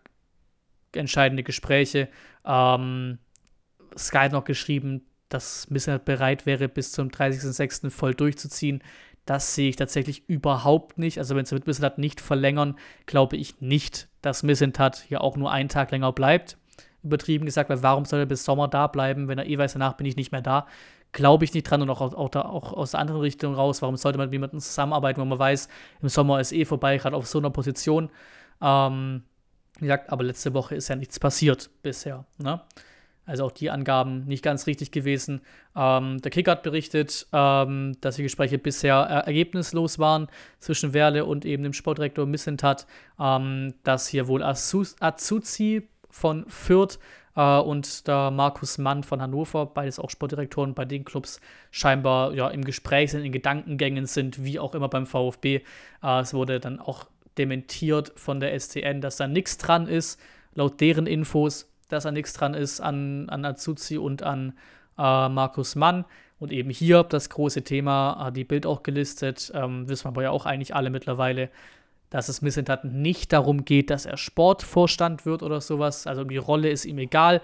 entscheidende Gespräche. Ähm, Sky hat noch geschrieben, dass Missert bereit wäre, bis zum 30.06. voll durchzuziehen. Das sehe ich tatsächlich überhaupt nicht. Also wenn sie mit Missentat nicht verlängern, glaube ich nicht, dass Missentat hier auch nur einen Tag länger bleibt. Übertrieben gesagt, weil warum soll er bis Sommer da bleiben, wenn er eh weiß, danach bin ich nicht mehr da. glaube ich nicht dran und auch, auch, da, auch aus der anderen Richtung raus. Warum sollte man mit jemandem zusammenarbeiten, wenn man weiß, im Sommer ist eh vorbei, gerade auf so einer Position. Ähm, wie gesagt, aber letzte Woche ist ja nichts passiert bisher. Ne? Also auch die Angaben nicht ganz richtig gewesen. Ähm, der Kicker hat berichtet, ähm, dass die Gespräche bisher er ergebnislos waren zwischen Werle und eben dem Sportdirektor Missentat, ähm, dass hier wohl Azuzi von Fürth äh, und der Markus Mann von Hannover, beides auch Sportdirektoren bei den Clubs, scheinbar ja im Gespräch sind, in Gedankengängen sind, wie auch immer beim VfB. Äh, es wurde dann auch dementiert von der STN, dass da nichts dran ist, laut deren Infos, dass da nichts dran ist an, an Azuzi und an äh, Markus Mann. Und eben hier das große Thema, äh, die Bild auch gelistet, ähm, wissen wir aber ja auch eigentlich alle mittlerweile, dass es Missentat nicht darum geht, dass er Sportvorstand wird oder sowas. Also die Rolle ist ihm egal.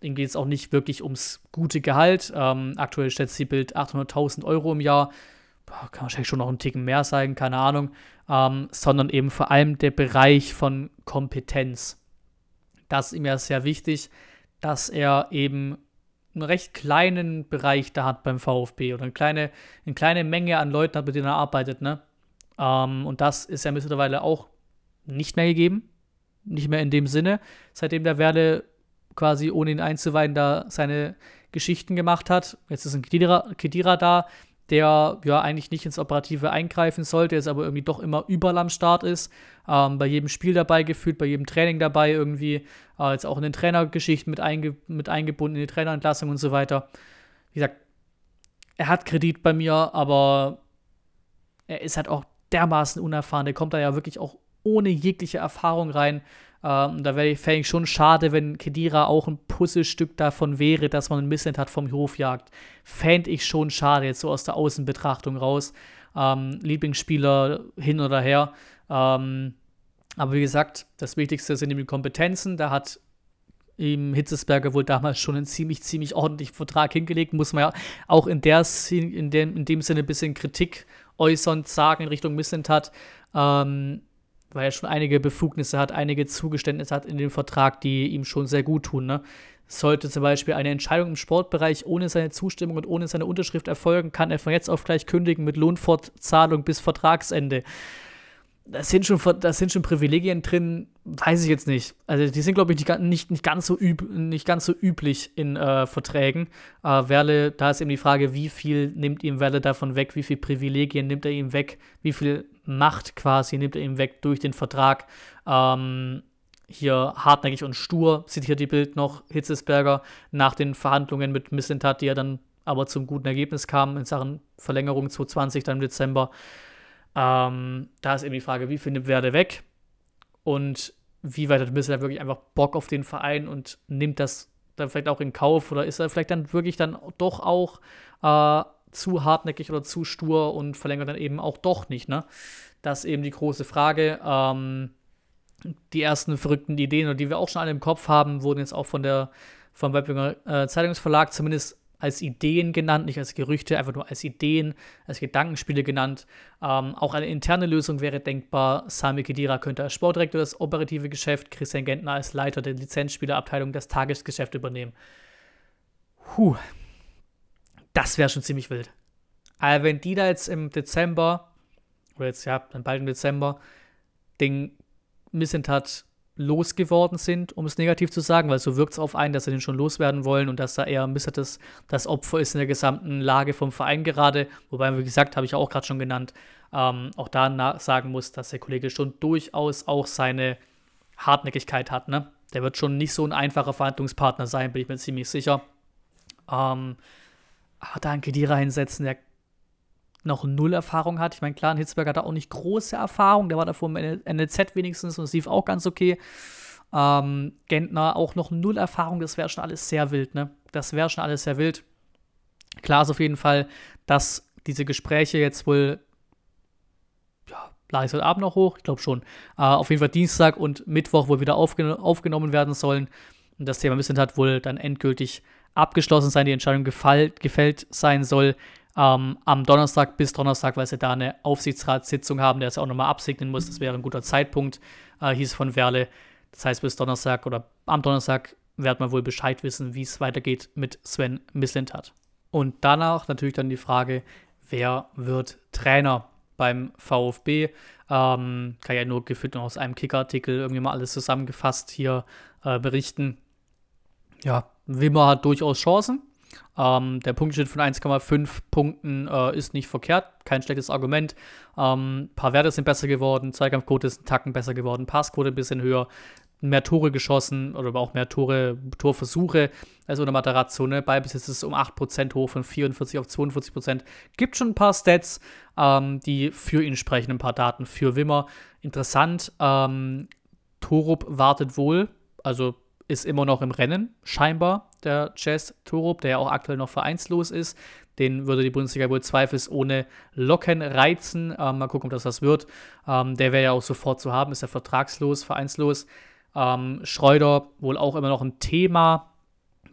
Ihm geht es auch nicht wirklich ums gute Gehalt. Ähm, aktuell schätzt die Bild 800.000 Euro im Jahr. Boah, kann wahrscheinlich schon noch ein Ticken mehr sein, keine Ahnung. Ähm, sondern eben vor allem der Bereich von Kompetenz. Das ist ihm ja sehr wichtig, dass er eben einen recht kleinen Bereich da hat beim VfB oder eine kleine, eine kleine Menge an Leuten hat, mit denen er arbeitet, ne? Ähm, und das ist ja mittlerweile auch nicht mehr gegeben. Nicht mehr in dem Sinne, seitdem der Werle quasi, ohne ihn einzuweihen, da seine Geschichten gemacht hat. Jetzt ist ein Kedira, Kedira da, der ja eigentlich nicht ins Operative eingreifen sollte, jetzt aber irgendwie doch immer überall am Start ist, ähm, bei jedem Spiel dabei gefühlt, bei jedem Training dabei irgendwie, äh, jetzt auch in den Trainergeschichten mit, einge mit eingebunden, in die Trainerentlassung und so weiter. Wie gesagt, er hat Kredit bei mir, aber er ist halt auch dermaßen unerfahren. Der kommt da ja wirklich auch ohne jegliche Erfahrung rein. Ähm, da wäre ich schon schade, wenn Kedira auch ein Puzzlestück davon wäre, dass man ein Missend hat vom Hofjagd. Fände ich schon schade, jetzt so aus der Außenbetrachtung raus. Ähm, Lieblingsspieler hin oder her. Ähm, aber wie gesagt, das Wichtigste sind die Kompetenzen. Da hat ihm Hitzesberger wohl damals schon einen ziemlich, ziemlich ordentlichen Vertrag hingelegt. Muss man ja auch in, der, in, dem, in dem Sinne ein bisschen Kritik äußernd sagen in Richtung Missentat, ähm, weil er schon einige Befugnisse hat, einige Zugeständnisse hat in dem Vertrag, die ihm schon sehr gut tun. Ne? Sollte zum Beispiel eine Entscheidung im Sportbereich ohne seine Zustimmung und ohne seine Unterschrift erfolgen, kann er von jetzt auf gleich kündigen mit Lohnfortzahlung bis Vertragsende das sind schon, das sind schon Privilegien drin, weiß ich jetzt nicht. Also die sind, glaube ich, nicht, nicht, nicht, ganz so üb, nicht ganz so üblich in äh, Verträgen. Äh, Werle, da ist eben die Frage, wie viel nimmt ihm Werle davon weg, wie viel Privilegien nimmt er ihm weg, wie viel Macht quasi nimmt er ihm weg durch den Vertrag. Ähm, hier hartnäckig und stur, zitiert die Bild noch Hitzesberger nach den Verhandlungen mit Missentat, die ja dann aber zum guten Ergebnis kamen in Sachen Verlängerung 2020 dann im Dezember. Ähm, da ist eben die Frage, wie viel nimmt Werde weg und wie weit hat Missler wirklich einfach Bock auf den Verein und nimmt das dann vielleicht auch in Kauf oder ist er vielleicht dann wirklich dann doch auch äh, zu hartnäckig oder zu stur und verlängert dann eben auch doch nicht, ne? Das ist eben die große Frage. Ähm, die ersten verrückten Ideen, die wir auch schon alle im Kopf haben, wurden jetzt auch von der vom Weiblinger äh, Zeitungsverlag zumindest als Ideen genannt, nicht als Gerüchte, einfach nur als Ideen, als Gedankenspiele genannt. Ähm, auch eine interne Lösung wäre denkbar. Sami Kedira könnte als Sportdirektor das operative Geschäft, Christian Gentner als Leiter der Lizenzspielerabteilung das Tagesgeschäft übernehmen. Puh, das wäre schon ziemlich wild. Aber wenn die da jetzt im Dezember, oder jetzt ja, dann bald im Dezember, den Missentat losgeworden sind, um es negativ zu sagen, weil so wirkt es auf einen, dass sie den schon loswerden wollen und dass da eher bisschen das, das Opfer ist in der gesamten Lage vom Verein gerade. Wobei, wie gesagt, habe ich auch gerade schon genannt, ähm, auch da sagen muss, dass der Kollege schon durchaus auch seine Hartnäckigkeit hat. Ne? Der wird schon nicht so ein einfacher Verhandlungspartner sein, bin ich mir ziemlich sicher. Ähm, aber da einen Kedira der noch null Erfahrung hat. Ich meine, klar, ein Hitzberg hat auch nicht große Erfahrung. Der war davor im NLZ wenigstens und lief auch ganz okay. Ähm, Gentner auch noch null Erfahrung. Das wäre schon alles sehr wild, ne? Das wäre schon alles sehr wild. Klar ist auf jeden Fall, dass diese Gespräche jetzt wohl, ja, lade ich heute Abend noch hoch? Ich glaube schon. Äh, auf jeden Fall Dienstag und Mittwoch wohl wieder aufgen aufgenommen werden sollen. Und das Thema Missent hat wohl dann endgültig abgeschlossen sein, die Entscheidung gefällt, gefällt sein soll ähm, am Donnerstag bis Donnerstag, weil sie da eine Aufsichtsratssitzung haben, der es auch nochmal absegnen muss. Das wäre ein guter Zeitpunkt, äh, hieß von Werle. Das heißt, bis Donnerstag oder am Donnerstag wird man wohl Bescheid wissen, wie es weitergeht mit Sven Mislintat. Und danach natürlich dann die Frage, wer wird Trainer beim VfB? Ähm, kann ja nur gefühlt aus einem Kicker-Artikel irgendwie mal alles zusammengefasst hier äh, berichten. Ja, Wimmer hat durchaus Chancen. Ähm, der Punktschnitt von 1,5 Punkten äh, ist nicht verkehrt, kein schlechtes Argument. Ähm, ein paar Werte sind besser geworden, Zweikampfquote ist ein Tacken besser geworden, Passquote ein bisschen höher, mehr Tore geschossen oder auch mehr Tore, Torversuche als unter Matarazzo. Ne? Ballbesitz ist um 8% hoch, von 44 auf 42%. Gibt schon ein paar Stats, ähm, die für ihn sprechen, ein paar Daten für Wimmer. Interessant, ähm, Torup wartet wohl, also ist immer noch im Rennen, scheinbar, der Jazz Torup, der ja auch aktuell noch vereinslos ist. Den würde die Bundesliga wohl zweifelsohne locken, reizen. Ähm, mal gucken, ob das was wird. Ähm, der wäre ja auch sofort zu haben, ist ja vertragslos, vereinslos. Ähm, Schreuder wohl auch immer noch ein Thema,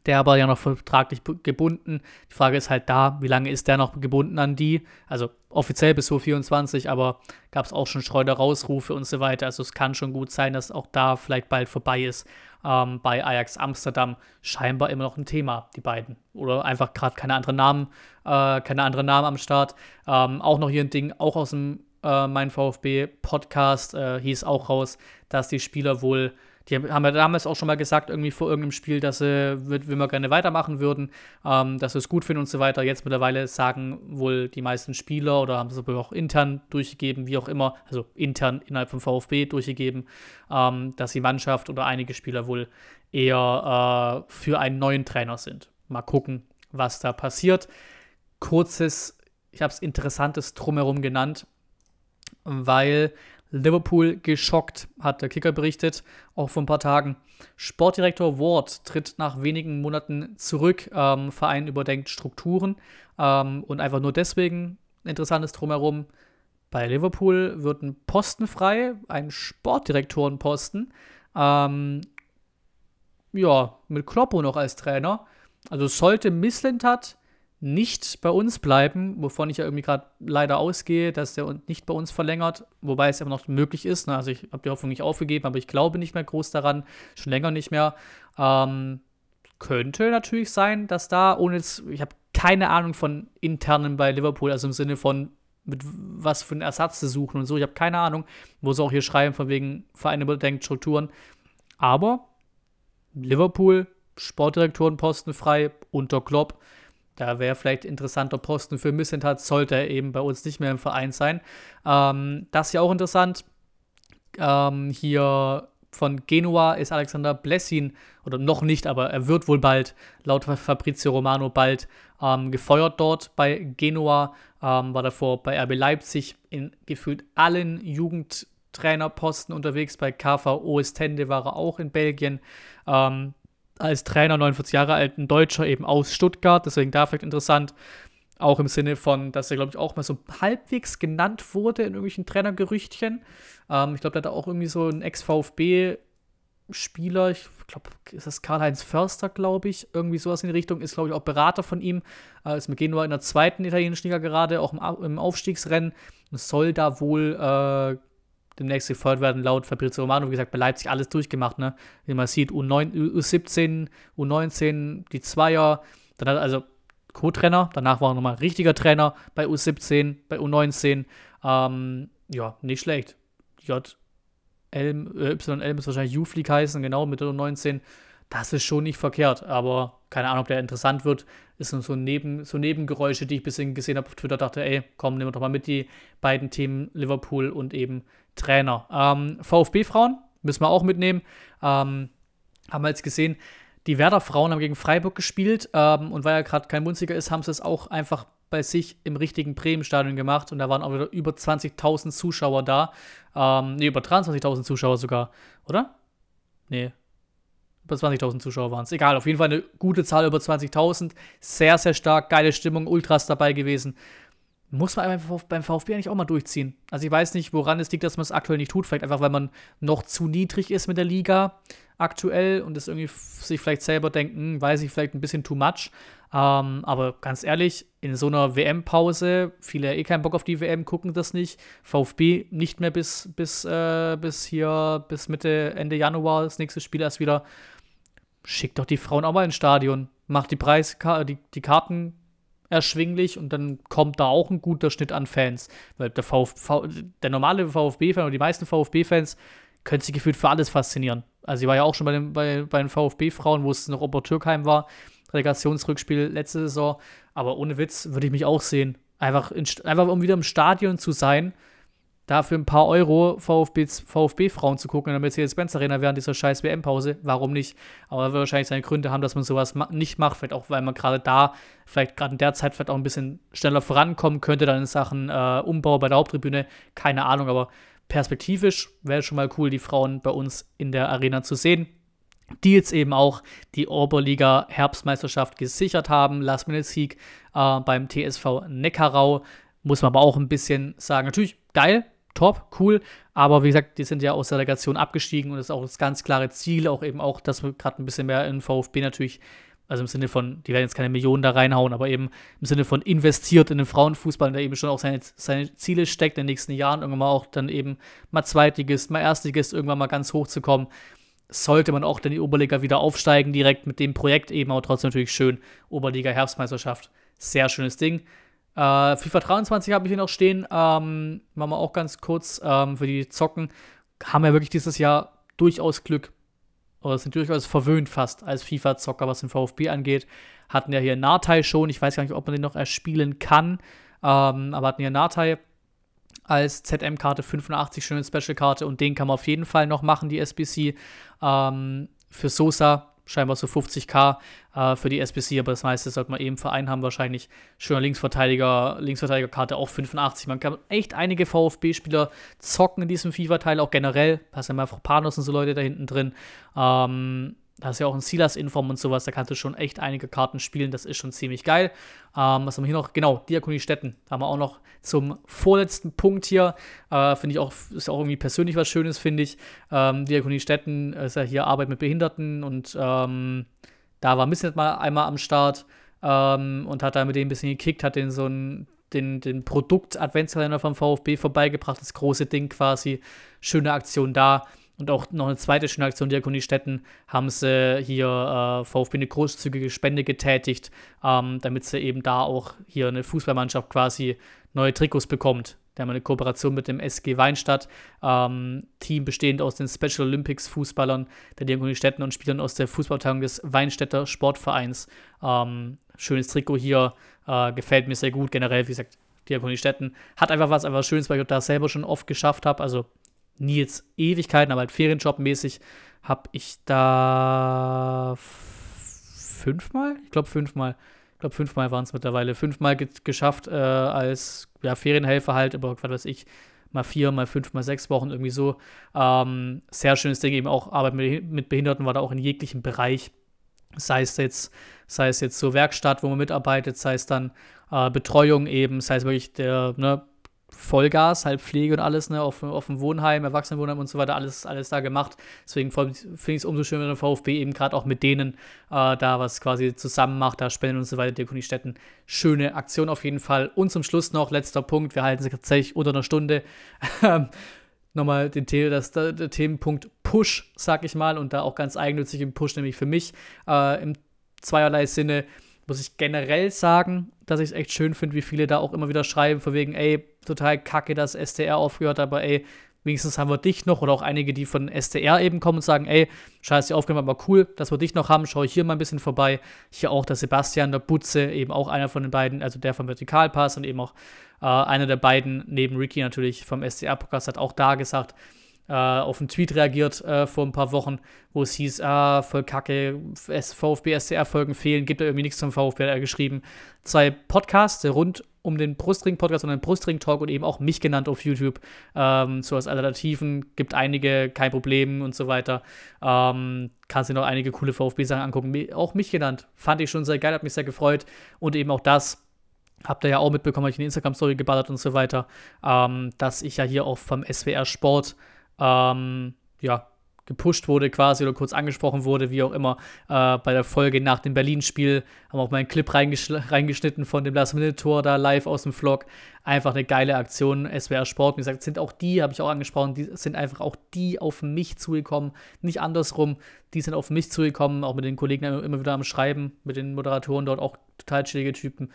der aber ja noch vertraglich gebunden. Die Frage ist halt da, wie lange ist der noch gebunden an die? Also offiziell bis 2024, aber gab es auch schon Schreuder-Rausrufe und so weiter. Also es kann schon gut sein, dass auch da vielleicht bald vorbei ist. Ähm, bei Ajax Amsterdam scheinbar immer noch ein Thema, die beiden. Oder einfach gerade keine anderen Namen, äh, keine anderen Namen am Start. Ähm, auch noch hier ein Ding, auch aus dem äh, Mein VfB-Podcast äh, hieß auch raus, dass die Spieler wohl die haben ja damals auch schon mal gesagt, irgendwie vor irgendeinem Spiel, dass sie, wenn wir gerne weitermachen würden, ähm, dass sie es gut finden und so weiter. Jetzt mittlerweile sagen wohl die meisten Spieler oder haben es aber auch intern durchgegeben, wie auch immer, also intern innerhalb vom VfB durchgegeben, ähm, dass die Mannschaft oder einige Spieler wohl eher äh, für einen neuen Trainer sind. Mal gucken, was da passiert. Kurzes, ich habe es interessantes Drumherum genannt, weil Liverpool geschockt, hat der Kicker berichtet, auch vor ein paar Tagen. Sportdirektor Ward tritt nach wenigen Monaten zurück. Ähm, Verein überdenkt Strukturen ähm, und einfach nur deswegen interessantes Drumherum. Bei Liverpool wird ein Posten frei, ein Sportdirektorenposten. Ähm, ja, mit Kloppo noch als Trainer. Also sollte Misslintat nicht bei uns bleiben, wovon ich ja irgendwie gerade leider ausgehe, dass der nicht bei uns verlängert, wobei es aber noch möglich ist. Ne? Also ich habe die Hoffnung nicht aufgegeben, aber ich glaube nicht mehr groß daran, schon länger nicht mehr. Ähm, könnte natürlich sein, dass da, ohne jetzt, ich habe keine Ahnung von internen bei Liverpool, also im Sinne von mit was für einen Ersatz zu suchen und so. Ich habe keine Ahnung, wo sie auch hier schreiben, von wegen Vereine überdenkt Strukturen. Aber Liverpool, Sportdirektorenposten frei unter Klopp da wäre vielleicht interessanter Posten für Missentat, sollte er eben bei uns nicht mehr im Verein sein. Ähm, das ist ja auch interessant. Ähm, hier von Genua ist Alexander Blessin, oder noch nicht, aber er wird wohl bald, laut Fabrizio Romano, bald ähm, gefeuert dort bei Genua. Ähm, war davor bei RB Leipzig in gefühlt allen Jugendtrainerposten unterwegs. Bei KV Ostende war er auch in Belgien. Ähm, als Trainer, 49 Jahre alt, ein Deutscher eben aus Stuttgart, deswegen da vielleicht interessant. Auch im Sinne von, dass er, glaube ich, auch mal so halbwegs genannt wurde in irgendwelchen Trainergerüchtchen. Ähm, ich glaube, der hat auch irgendwie so einen Ex-VfB-Spieler, ich glaube, ist das Karl-Heinz Förster, glaube ich, irgendwie sowas in die Richtung, ist, glaube ich, auch Berater von ihm. Äh, ist mit Genua in der zweiten italienischen Liga gerade, auch im, im Aufstiegsrennen. Soll da wohl äh, demnächst gefeuert werden, laut Fabrizio Romano, wie gesagt, bei Leipzig alles durchgemacht, ne? Wie man sieht, U9, U17, U19, die Zweier, dann hat also Co-Trainer, danach war er nochmal richtiger Trainer bei U17, bei U19, ähm, ja, nicht schlecht. J, L, äh, YL muss wahrscheinlich U-Fleek heißen, genau, mit der U19, das ist schon nicht verkehrt, aber keine Ahnung, ob der interessant wird. Ist so, Neben, so Nebengeräusche, die ich ein bisschen gesehen habe auf Twitter, dachte, ey, komm, nehmen wir doch mal mit die beiden Themen Liverpool und eben Trainer. Ähm, VfB-Frauen müssen wir auch mitnehmen. Ähm, haben wir jetzt gesehen, die Werder-Frauen haben gegen Freiburg gespielt ähm, und weil ja gerade kein Bundesliga ist, haben sie es auch einfach bei sich im richtigen Bremen-Stadion gemacht und da waren auch wieder über 20.000 Zuschauer da. Ähm, ne, über 23.000 Zuschauer sogar, oder? Nee. Über 20.000 Zuschauer waren es. Egal, auf jeden Fall eine gute Zahl, über 20.000. Sehr, sehr stark, geile Stimmung, Ultras dabei gewesen muss man beim VfB eigentlich auch mal durchziehen. Also ich weiß nicht, woran es liegt, dass man es aktuell nicht tut. Vielleicht einfach, weil man noch zu niedrig ist mit der Liga aktuell und es irgendwie sich vielleicht selber denken, hm, weiß ich, vielleicht ein bisschen too much. Ähm, aber ganz ehrlich, in so einer WM-Pause, viele eh keinen Bock auf die WM, gucken das nicht. VfB nicht mehr bis, bis, äh, bis hier, bis Mitte, Ende Januar, das nächste Spiel erst wieder. Schickt doch die Frauen auch mal ins Stadion. Macht die Preis, die, die Karten erschwinglich und dann kommt da auch ein guter Schnitt an Fans. Weil der, VfV, der normale VfB-Fan oder die meisten VfB-Fans können sich gefühlt für alles faszinieren. Also ich war ja auch schon bei den, bei, bei den VfB-Frauen, wo es noch Obertürkheim war, Relegationsrückspiel letzte Saison. Aber ohne Witz würde ich mich auch sehen. Einfach, in, einfach um wieder im Stadion zu sein da für ein paar Euro VfB-Frauen zu gucken in der Mercedes-Benz Arena während dieser scheiß WM-Pause. Warum nicht? Aber er wird wahrscheinlich seine Gründe haben, dass man sowas nicht macht. Vielleicht auch, weil man gerade da, vielleicht gerade in der Zeit vielleicht auch ein bisschen schneller vorankommen könnte, dann in Sachen äh, Umbau bei der Haupttribüne. Keine Ahnung, aber perspektivisch wäre schon mal cool, die Frauen bei uns in der Arena zu sehen. Die jetzt eben auch die Oberliga Herbstmeisterschaft gesichert haben. Last-Minute-Sieg äh, beim TSV Neckarau. Muss man aber auch ein bisschen sagen, natürlich geil, top, cool. Aber wie gesagt, die sind ja aus der Relegation abgestiegen und das ist auch das ganz klare Ziel, auch eben auch, dass wir gerade ein bisschen mehr in VfB natürlich, also im Sinne von, die werden jetzt keine Millionen da reinhauen, aber eben im Sinne von investiert in den Frauenfußball, der eben schon auch seine, seine Ziele steckt in den nächsten Jahren, irgendwann mal auch dann eben mal Zweitligist, mal Erstligist, irgendwann mal ganz hoch zu kommen. Sollte man auch dann die Oberliga wieder aufsteigen, direkt mit dem Projekt eben, aber trotzdem natürlich schön. Oberliga Herbstmeisterschaft, sehr schönes Ding. Äh, FIFA 23 habe ich hier noch stehen. Ähm, machen wir auch ganz kurz ähm, für die Zocken. Haben wir wirklich dieses Jahr durchaus Glück. Oder sind durchaus verwöhnt fast als FIFA-Zocker, was den VfB angeht. Hatten ja hier Natai schon. Ich weiß gar nicht, ob man den noch erspielen kann. Ähm, aber hatten hier Natai als ZM-Karte 85, schöne Special-Karte. Und den kann man auf jeden Fall noch machen, die SBC. Ähm, für Sosa scheinbar so 50k äh, für die SBC, aber das meiste sollte man eben Verein haben, wahrscheinlich. Schöner Linksverteidiger, Linksverteidigerkarte auch 85. Man kann echt einige VfB-Spieler zocken in diesem FIFA-Teil, auch generell. Da ist ja Panos und so Leute da hinten drin. Ähm, da ist ja auch ein Silas-Inform und sowas, da kannst du schon echt einige Karten spielen, das ist schon ziemlich geil. Ähm, was haben wir hier noch? Genau, Diakonie Städten. Da haben wir auch noch zum vorletzten Punkt hier. Äh, finde ich auch, ist auch irgendwie persönlich was Schönes, finde ich. Ähm, Diakonie Städten ist ja hier Arbeit mit Behinderten und ähm, da war Missnet mal einmal am Start ähm, und hat da mit dem ein bisschen gekickt, hat den so ein den, den Produkt-Adventskalender vom VfB vorbeigebracht, das große Ding quasi. Schöne Aktion da. Und auch noch eine zweite schöne Aktion Diakonie Städten haben sie hier äh, VfB eine großzügige Spende getätigt, ähm, damit sie eben da auch hier eine Fußballmannschaft quasi neue Trikots bekommt. Da haben wir eine Kooperation mit dem SG Weinstadt, ähm, Team bestehend aus den Special Olympics Fußballern der Diakonie Städten und Spielern aus der Fußballabteilung des Weinstädter Sportvereins. Ähm, schönes Trikot hier, äh, gefällt mir sehr gut. Generell, wie gesagt, Diakonie Städten hat einfach was, einfach Schönes, weil ich das selber schon oft geschafft habe. Also nie jetzt Ewigkeiten, aber halt Ferienjob-mäßig habe ich da fünfmal, ich glaube fünfmal, ich glaube fünfmal waren es mittlerweile, fünfmal ge geschafft äh, als ja, Ferienhelfer halt, aber was weiß ich, mal vier, mal fünf, mal sechs Wochen irgendwie so. Ähm, sehr schönes Ding, eben auch Arbeit mit, mit Behinderten war da auch in jeglichem Bereich. Sei es jetzt, sei es jetzt so Werkstatt, wo man mitarbeitet, sei es dann äh, Betreuung eben, sei es wirklich der, ne, Vollgas, halt Pflege und alles, ne, auf, auf dem Wohnheim, Erwachsenenwohnheim und so weiter, alles, alles da gemacht. Deswegen finde ich es umso schöner, wenn der VfB eben gerade auch mit denen äh, da was quasi zusammen macht, da Spenden und so weiter, Diakoniestätten. Schöne Aktion auf jeden Fall. Und zum Schluss noch, letzter Punkt, wir halten sich tatsächlich unter einer Stunde. Nochmal den das, der, der Themenpunkt Push, sag ich mal, und da auch ganz eigennützig im Push, nämlich für mich äh, im zweierlei Sinne muss ich generell sagen, dass ich es echt schön finde, wie viele da auch immer wieder schreiben, von wegen, ey, total kacke, dass STR aufgehört, aber ey, wenigstens haben wir dich noch oder auch einige, die von STR eben kommen und sagen, ey, scheiße, die Aufgabe aber cool, dass wir dich noch haben, schaue ich hier mal ein bisschen vorbei. Hier auch der Sebastian, der Butze, eben auch einer von den beiden, also der vom Vertikalpass und eben auch äh, einer der beiden, neben Ricky natürlich vom STR-Podcast, hat auch da gesagt, äh, auf einen Tweet reagiert äh, vor ein paar Wochen, wo es hieß, ah, voll kacke, VfB SCR-Folgen fehlen, gibt da irgendwie nichts zum VfB, hat er geschrieben. Zwei Podcasts rund um den Brustring-Podcast und den Brustring-Talk und eben auch mich genannt auf YouTube, ähm, so als Alternativen, gibt einige, kein Problem und so weiter. Ähm, kannst dir noch einige coole VfB-Sachen angucken. Auch mich genannt, fand ich schon sehr geil, hat mich sehr gefreut und eben auch das, Habt ihr ja auch mitbekommen, habe ich eine Instagram-Story geballert und so weiter, ähm, dass ich ja hier auch vom SWR Sport ähm, ja, gepusht wurde quasi oder kurz angesprochen wurde, wie auch immer, äh, bei der Folge nach dem Berlin-Spiel. Haben auch mal einen Clip reingeschnitten von dem Last-Minute-Tor da live aus dem Vlog. Einfach eine geile Aktion. SWR Sport, wie gesagt, sind auch die, habe ich auch angesprochen, die sind einfach auch die auf mich zugekommen. Nicht andersrum, die sind auf mich zugekommen, auch mit den Kollegen immer wieder am Schreiben, mit den Moderatoren dort auch total chillige Typen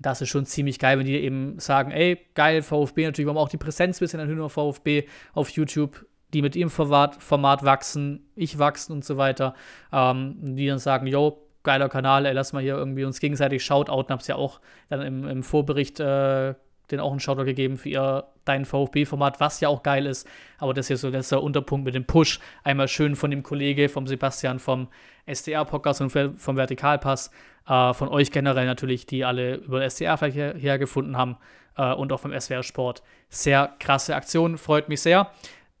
das ist schon ziemlich geil, wenn die eben sagen, ey, geil, VfB natürlich, wir haben auch die Präsenz ein bisschen an Hühner VfB auf YouTube, die mit ihrem Format, wachsen, ich wachsen und so weiter, ähm, die dann sagen, yo, geiler Kanal, ey, lass mal hier irgendwie uns gegenseitig shoutouten, hab's ja auch dann im, im Vorbericht äh, den auch einen Shoutout gegeben für ihr dein VfB-Format, was ja auch geil ist. Aber das hier so der Unterpunkt mit dem Push. Einmal schön von dem Kollege, vom Sebastian, vom SDR-Podcast und vom Vertikalpass. Äh, von euch generell natürlich, die alle über SDR vielleicht her, hergefunden haben äh, und auch vom SWR Sport. Sehr krasse Aktion, freut mich sehr.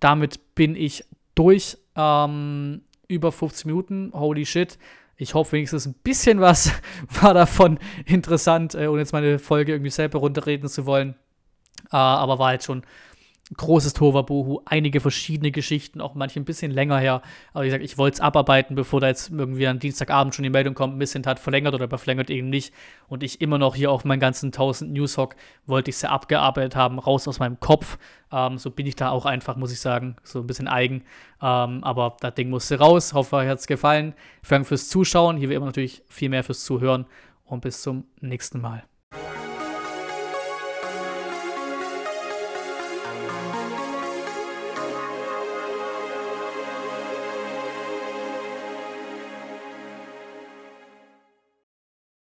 Damit bin ich durch. Ähm, über 50 Minuten, holy shit. Ich hoffe wenigstens ein bisschen was war davon interessant, äh, ohne jetzt meine Folge irgendwie selber runterreden zu wollen. Äh, aber war jetzt schon großes Tovabohu, einige verschiedene Geschichten, auch manche ein bisschen länger her. Aber wie gesagt, ich wollte es abarbeiten, bevor da jetzt irgendwie am Dienstagabend schon die Meldung kommt, ein bisschen hat verlängert oder verlängert eben nicht. Und ich immer noch hier auf meinen ganzen 1000 Newshock wollte ich es ja abgearbeitet haben, raus aus meinem Kopf. Ähm, so bin ich da auch einfach, muss ich sagen, so ein bisschen eigen. Ähm, aber das Ding musste raus. Hoffe, euch hat es gefallen. Vielen Dank fürs Zuschauen. Hier wie immer natürlich viel mehr fürs Zuhören. Und bis zum nächsten Mal.